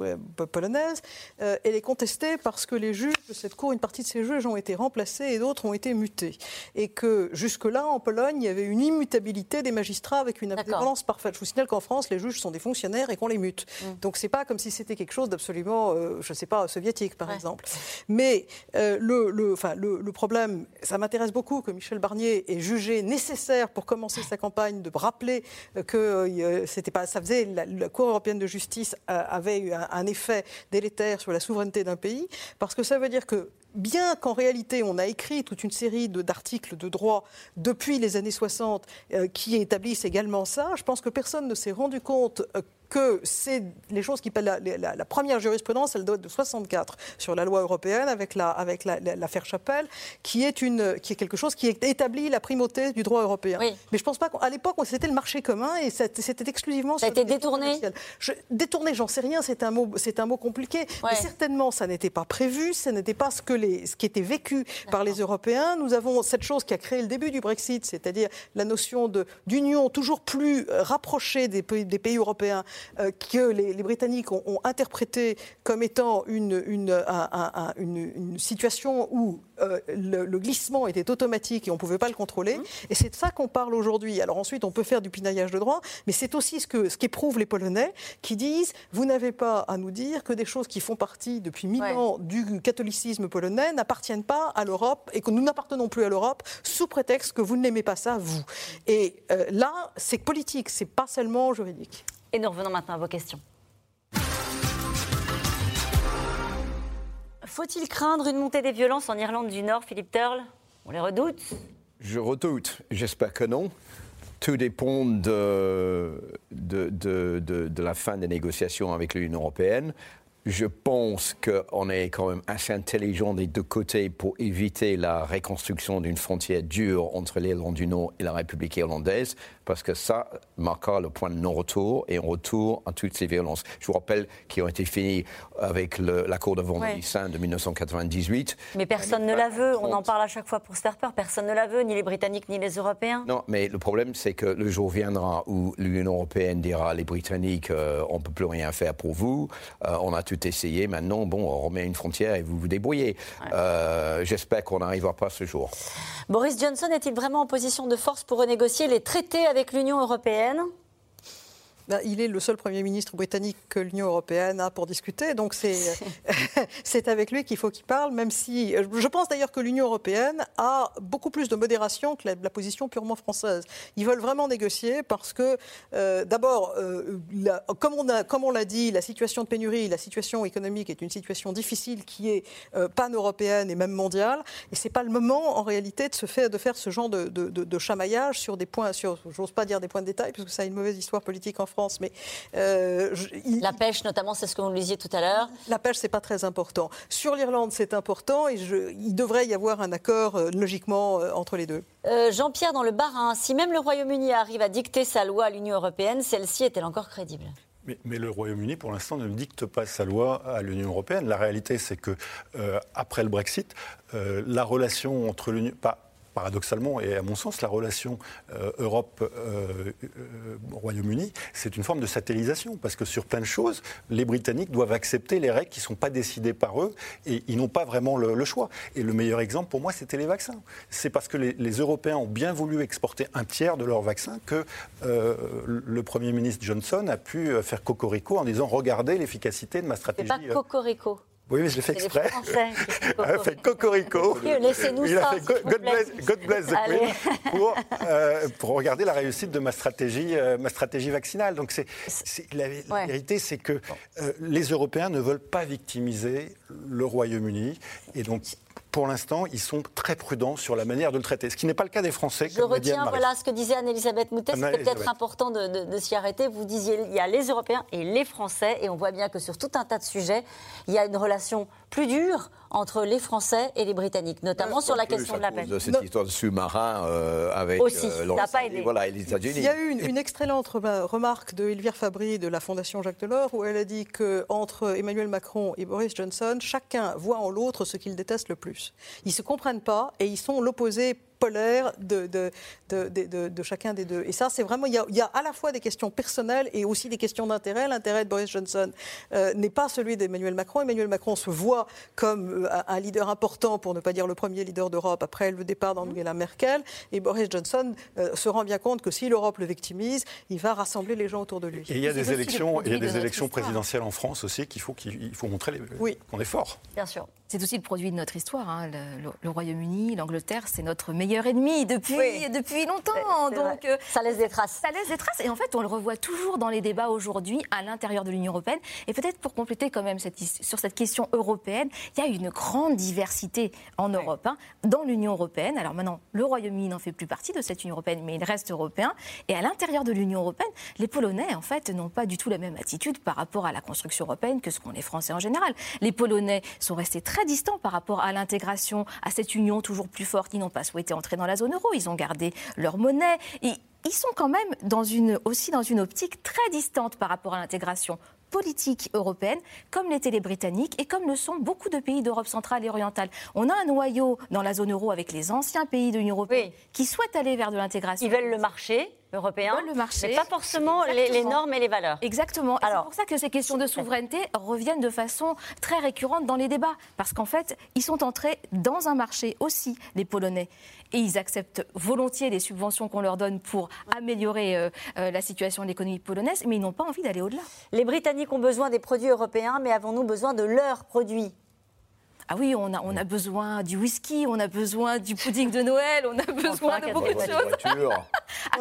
polonaise. Euh, elle est contestée parce que les juges de cette Cour, une partie de ces juges ont été remplacés et d'autres ont été mutés. Et que jusque-là, en Pologne, il y avait une immutabilité des magistrats avec une indépendance parfaite. Je vous signale qu'en France, les juges sont des fonctionnaires et qu'on les mute. Donc, mm. Donc c'est pas comme si c'était quelque chose d'absolument, euh, je ne sais pas, soviétique par exemple. Mais le, le, enfin, le, le, problème, ça m'intéresse beaucoup que Michel Barnier ait jugé nécessaire pour commencer sa campagne de bras rappeler que c'était pas, ça faisait la, Cour européenne de justice avait eu un effet délétère sur la souveraineté d'un pays, parce que ça veut dire que bien qu'en réalité on a écrit toute une série d'articles de, droit depuis les années 60 euh, qui établissent également ça, je pense que personne ne s'est rendu compte euh, que c'est les choses qui la, la, la, première jurisprudence, elle doit être de 64 sur la loi européenne avec la avec l'affaire Chapelle, qui est une qui est quelque chose qui établit la primauté du droit européen. Mais je pense pas qu'à l'époque c'était le marché commun et c'était exclusivement. Ça a été détourné. Je, détourné, j'en sais rien. C'est un mot c'est un mot compliqué. Mais certainement ça n'était pas prévu, ce n'était pas ce que les ce qui était vécu par les Européens. Nous avons cette chose qui a créé le début du Brexit, c'est-à-dire la notion de d'union toujours plus rapprochée des pays, des pays européens euh, que les, Britanniques ont, interprété comme étant une, une, une, situation où euh, le, glissement était automatique et on ne pouvait pas le contrôler. Mmh. Et c'est de ça qu'on parle aujourd'hui. Alors ensuite, on peut faire du pinaillage de droit, mais c'est aussi ce que ce qu'éprouvent les Polonais qui disent vous n'avez pas à nous dire que des choses qui font partie depuis mille ans du catholicisme polonais n'appartiennent pas à l'Europe et que nous n'appartenons plus à l'Europe sous prétexte que vous n'aimez pas ça, vous. Et euh, là, c'est politique, c'est pas seulement juridique. Et nous revenons maintenant à vos questions. Faut-il craindre une montée des violences en Irlande du Nord, Philippe Turle On les redoute? Je redoute. J'espère que non. Tout dépend de, de, la fin des négociations avec l'Union européenne. Je pense qu'on est quand même assez intelligent des deux côtés pour éviter la reconstruction d'une frontière dure entre l'Irlande du Nord et la République irlandaise parce que ça marquera le point de non-retour et un retour à toutes ces violences. Je vous rappelle qu'ils ont été finis avec l'accord de Vendredi Saint de 1998. Mais personne ne la veut, on en parle à chaque fois pour se faire peur, personne ne la veut, ni les Britanniques ni les Européens. Non, mais le problème c'est que le jour viendra où l'Union Européenne dira les Britanniques, euh, on ne peut plus rien faire pour vous, euh, on a tout essayé, maintenant, bon, on remet une frontière et vous vous débrouillez. Euh, j'espère qu'on n'arrivera pas ce jour. Boris Johnson est-il vraiment en position de force pour renégocier les traités avec l'Union européenne? Il est le seul Premier ministre britannique que l'Union européenne a pour discuter, donc c'est avec lui qu'il faut qu'il parle, même si je pense d'ailleurs que l'Union européenne a beaucoup plus de modération que la, position purement française. Ils veulent vraiment négocier parce que, euh, d'abord, euh, comme on l'a dit, la situation de pénurie, la situation économique est une situation difficile qui est euh, pan-européenne et même mondiale, et c'est pas le moment en réalité de se faire de faire ce genre de, de chamaillage sur des points, sur, j'ose pas dire des points de détail, parce que ça a une mauvaise histoire politique en France mais euh, la pêche, notamment, c'est ce que vous nous disiez tout à l'heure. La pêche, c'est pas très important. Sur l'Irlande, c'est important et il devrait y avoir un accord euh, logiquement euh, entre les deux. Jean-Pierre, dans le Bas-Rhin, si même le Royaume-Uni arrive à dicter sa loi à l'Union européenne, celle-ci est-elle encore crédible? Mais, le Royaume-Uni, pour l'instant, ne dicte pas sa loi à l'Union européenne. La réalité, c'est que après le Brexit, la relation entre l'Union, paradoxalement, et à mon sens, la relation euh, Europe-Royaume-Uni, euh, c'est une forme de satellisation, parce que sur plein de choses, les Britanniques doivent accepter les règles qui ne sont pas décidées par eux, et ils n'ont pas vraiment le, choix. Et le meilleur exemple, pour moi, c'était les vaccins. C'est parce que les, Européens ont bien voulu exporter un tiers de leurs vaccins que euh, le Premier ministre Johnson a pu faire cocorico en disant, regardez l'efficacité de ma stratégie. C'est pas cocorico. Oui, mais je l'ai fait exprès. Il a fait cocorico. Laissez-nous ça. Il a fait God, bless, the Queen pour, euh, pour, regarder la réussite de ma stratégie, euh, ma stratégie vaccinale. Donc, c'est, la, vérité, c'est que euh, les Européens ne veulent pas victimiser le Royaume-Uni. Et donc, pour l'instant, ils sont très prudents sur la manière de le traiter, ce qui n'est pas le cas des Français. Je retiens voilà, ce que disait Anne-Elisabeth Moutet, c'était peut-être important de, de s'y arrêter. Vous disiez, il y a les Européens et les Français, et on voit bien que sur tout un tas de sujets, il y a une relation plus dure entre les Français et les Britanniques, notamment sur la question de la paix. Cette histoire de sous-marin euh, avec Aussi, euh, ça pas aidé. Voilà, les États-Unis. Il y a eu une, excellente remarque de Elvire Fabry de la Fondation Jacques Delors où elle a dit qu'entre Emmanuel Macron et Boris Johnson, chacun voit en l'autre ce qu'il déteste le plus. Ils ne se comprennent pas et ils sont l'opposé polaire de, de, de, de, chacun des deux. Et ça, c'est vraiment, il y, a, à la fois des questions personnelles et aussi des questions d'intérêt. L'intérêt de Boris Johnson euh, n'est pas celui d'Emmanuel Macron. Emmanuel Macron se voit comme euh, un leader important, pour ne pas dire le premier leader d'Europe après le départ d'Angela Merkel. Et Boris Johnson euh, se rend bien compte que si l'Europe le victimise, il va rassembler les gens autour de lui. Et il y a des élections, il y a des élections présidentielles en France aussi qu'il faut, qu'il faut montrer les, oui. qu'on est fort. Bien sûr. C'est aussi le produit de notre histoire. Hein. Le, le Royaume-Uni, l'Angleterre, c'est notre meilleur meilleur ennemi depuis, depuis longtemps. Donc, euh, ça laisse des traces. Ça laisse des traces. Et en fait, on le revoit toujours dans les débats aujourd'hui à l'intérieur de l'Union européenne. Et peut-être pour compléter quand même cette, sur cette question européenne, il y a une grande diversité en Europe, hein, dans l'Union européenne. Alors maintenant, le Royaume-Uni n'en fait plus partie de cette Union européenne, mais il reste européen. Et à l'intérieur de l'Union européenne, les Polonais, en fait, n'ont pas du tout la même attitude par rapport à la construction européenne que ce qu'ont les Français en général. Les Polonais sont restés très distants par rapport à l'intégration, à cette union toujours plus forte. Ils n'ont pas souhaité entrer dans la zone euro. Ils ont gardé leur monnaie. Et ils sont quand même dans une, aussi dans une optique très distante par rapport à l'intégration politique européenne, comme l'étaient les Britanniques et comme le sont beaucoup de pays d'Europe centrale et orientale. On a un noyau dans la zone euro avec les anciens pays de l'Union européenne qui souhaitent aller vers de l'intégration. Ils veulent le marché, européen, le marché, mais pas forcément les, normes et les valeurs. Exactement. C'est pour ça que ces questions de souveraineté reviennent de façon très récurrente dans les débats, parce qu'en fait, ils sont entrés dans un marché aussi, les Polonais, et ils acceptent volontiers les subventions qu'on leur donne pour améliorer euh, euh, la situation de l'économie polonaise, mais ils n'ont pas envie d'aller au-delà. Les Britanniques ont besoin des produits européens, mais avons-nous besoin de leurs produits? Ah oui, on a, on a besoin du whisky, on a besoin du pudding de Noël, on a besoin de beaucoup de choses.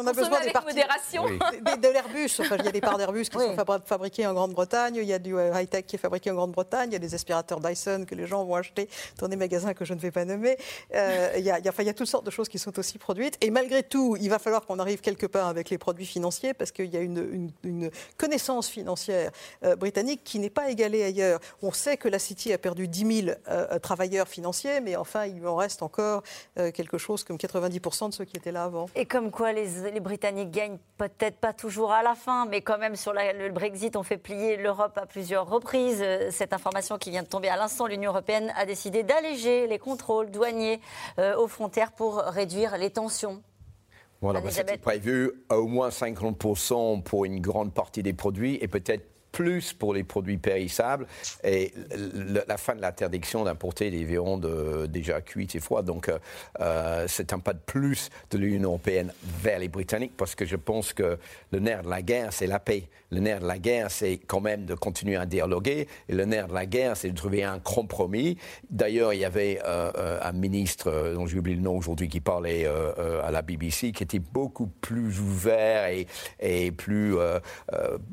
on a besoin des modération. De, l'Airbus, enfin, il y a des parts d'Airbus qui sont fabriquées en Grande-Bretagne, il y a du euh, high-tech qui est fabriqué en Grande-Bretagne, il y a des aspirateurs Dyson que les gens vont acheter dans des magasins que je ne vais pas nommer. Euh, il, y a, enfin, il y a toutes sortes de choses qui sont aussi produites. Et malgré tout, il va falloir qu'on arrive quelque part avec les produits financiers parce qu'il y a une, une, connaissance financière euh, britannique qui n'est pas égalée ailleurs. On sait que la City a perdu 10 000 euh, travailleurs financiers, mais enfin, il en reste encore euh, quelque chose comme 90% de ceux qui étaient là avant. Et comme quoi les, les Britanniques gagnent peut-être pas toujours à la fin, mais quand même sur le Brexit, on fait plier l'Europe à plusieurs reprises. Euh, cette information qui vient de tomber à l'instant, l'Union européenne a décidé d'alléger les contrôles douaniers aux frontières pour réduire les tensions. Voilà, bah, c'était prévu au moins 50% pour une grande partie des produits et peut-être plus pour les produits périssables et la fin de l'interdiction d'importer des viandes euh, déjà cuites et froides. Donc, euh, euh, c'est un pas de plus de l'Union européenne vers les Britanniques parce que je pense que le nerf de la guerre, c'est la paix. Le nerf de la guerre, c'est quand même de continuer à dialoguer. Et le nerf de la guerre, c'est de trouver un compromis. D'ailleurs, il y avait un ministre, dont j'ai oublié le nom aujourd'hui, qui parlait à la BBC, qui était beaucoup plus ouvert et, et plus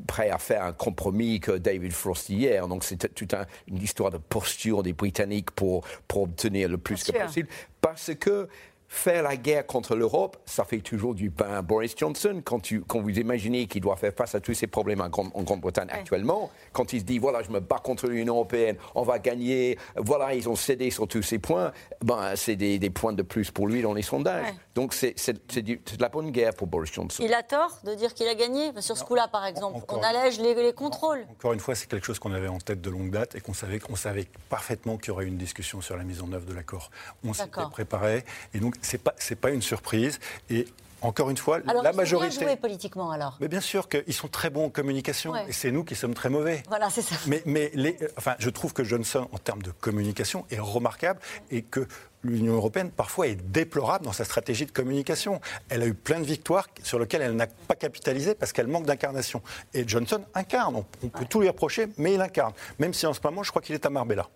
prêt à faire un compromis que David Frost hier. Donc c'est toute une histoire de posture des Britanniques pour, pour obtenir le plus que possible. Parce que faire la guerre contre l'Europe, ça fait toujours du pain à Boris Johnson. Quand, tu, quand vous imaginez qu'il doit faire face à tous ces problèmes en, Grande-Bretagne actuellement, quand il se dit voilà, je me bats contre l'Union européenne, on va gagner, voilà, ils ont cédé sur tous ces points, ben, c'est des, points de plus pour lui dans les sondages. Donc c'est de la bonne guerre pour Boris Johnson. Il a tort de dire qu'il a gagné? Sur ce coup-là, par exemple, on allège les, les contrôles. Encore une fois, c'est quelque chose qu'on avait en tête de longue date et qu'on savait, qu'on savait parfaitement qu'il y aurait une discussion sur la mise en œuvre de l'accord. On s'était préparé et donc c'est pas c'est pas une surprise et encore une fois, la majorité. Bien joué politiquement alors. Mais bien sûr qu'ils sont très bons en communication et c'est nous qui sommes très mauvais. Voilà, c'est ça. Mais, mais les, enfin, je trouve que Johnson, en termes de communication, est remarquable et que l'Union européenne parfois est déplorable dans sa stratégie de communication. Elle a eu plein de victoires sur lesquelles elle n'a pas capitalisé parce qu'elle manque d'incarnation. Et Johnson incarne. On, peut tout lui reprocher, mais il incarne. Même si en ce moment, je crois qu'il est à Marbella.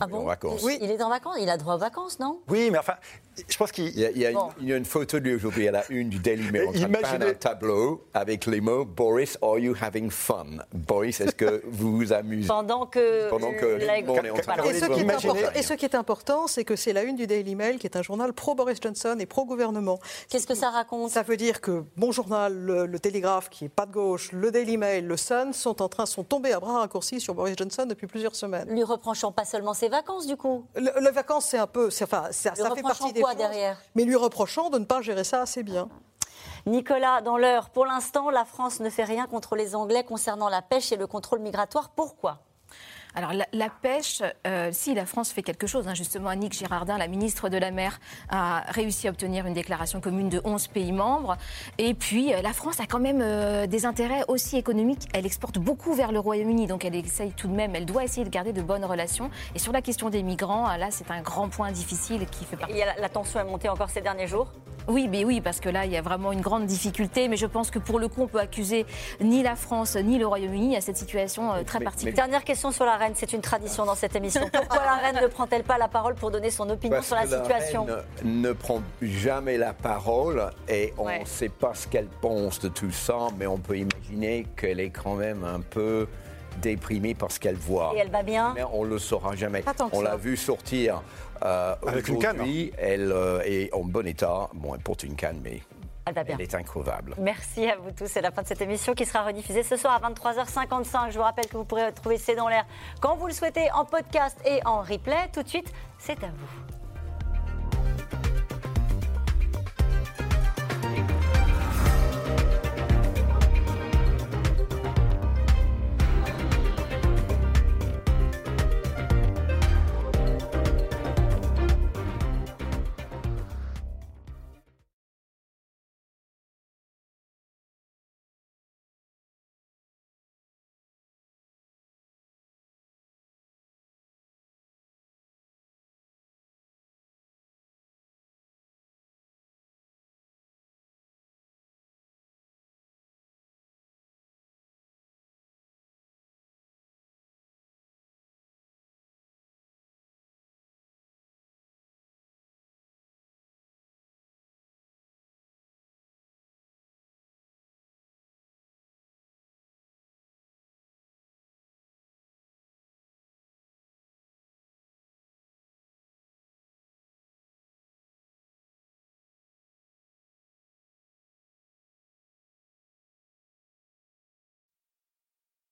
Ah bon? Oui. Il est en vacances, il a droit aux vacances, non? Oui, mais enfin, je pense qu'il y, y, a une photo de lui aujourd'hui à la une du Daily Mail en train Imaginez... un tableau avec les mots Boris, are you having fun? Boris, est-ce que vous vous amusez? Pendant que, Pendant que la... bon, on est en train et, ce qui et ce qui est important, c'est que c'est la une du Daily Mail, qui est un journal pro-Boris Johnson et pro-gouvernement. Qu'est-ce que ça raconte? Ça veut dire que mon journal, le, le, Télégraphe, qui est pas de gauche, le Daily Mail, le Sun, sont en train, sont tombés à bras raccourcis sur Boris Johnson depuis plusieurs semaines. Lui reprochant pas seulement ses vacances, du coup les vacances, c'est un peu. Enfin, ça, ça fait partie des. Derrière Mais lui reprochant de ne pas gérer ça assez bien. Nicolas, dans l'heure, pour l'instant, la France ne fait rien contre les Anglais concernant la pêche et le contrôle migratoire. Pourquoi? Alors la, pêche, euh, si la France fait quelque chose, hein, justement, Annick Girardin, la ministre de la Mer, a réussi à obtenir une déclaration commune de 11 pays membres. Et puis euh, la France a quand même euh, des intérêts aussi économiques. Elle exporte beaucoup vers le Royaume-Uni, donc elle essaye tout de même, elle doit essayer de garder de bonnes relations. Et sur la question des migrants, là c'est un grand point difficile qui fait partie. Et la, tension est montée encore ces derniers jours? Oui, mais oui, parce que là, il y a vraiment une grande difficulté. Mais je pense que pour le coup, on peut accuser ni la France ni le Royaume-Uni à cette situation euh, très particulière. Dernière question sur la reine. C'est une tradition dans cette émission. Pourquoi la reine ne prend-elle pas la parole pour donner son opinion sur la, situation La reine ne prend jamais la parole et on ne sait pas ce qu'elle pense de tout ça, mais on peut imaginer qu'elle est quand même un peu déprimée par ce qu'elle voit. Et elle va bien Mais on ne le saura jamais. On l'a vu sortir euh, Avec une canne. Elle euh, est en bon état. Bon, elle porte une canne, mais elle, va bien. elle est increvable. Merci à vous tous. C'est la fin de cette émission qui sera rediffusée ce soir à 23h55. Je vous rappelle que vous pourrez retrouver C'est dans l'air quand vous le souhaitez en podcast et en replay. Tout de suite, c'est à vous.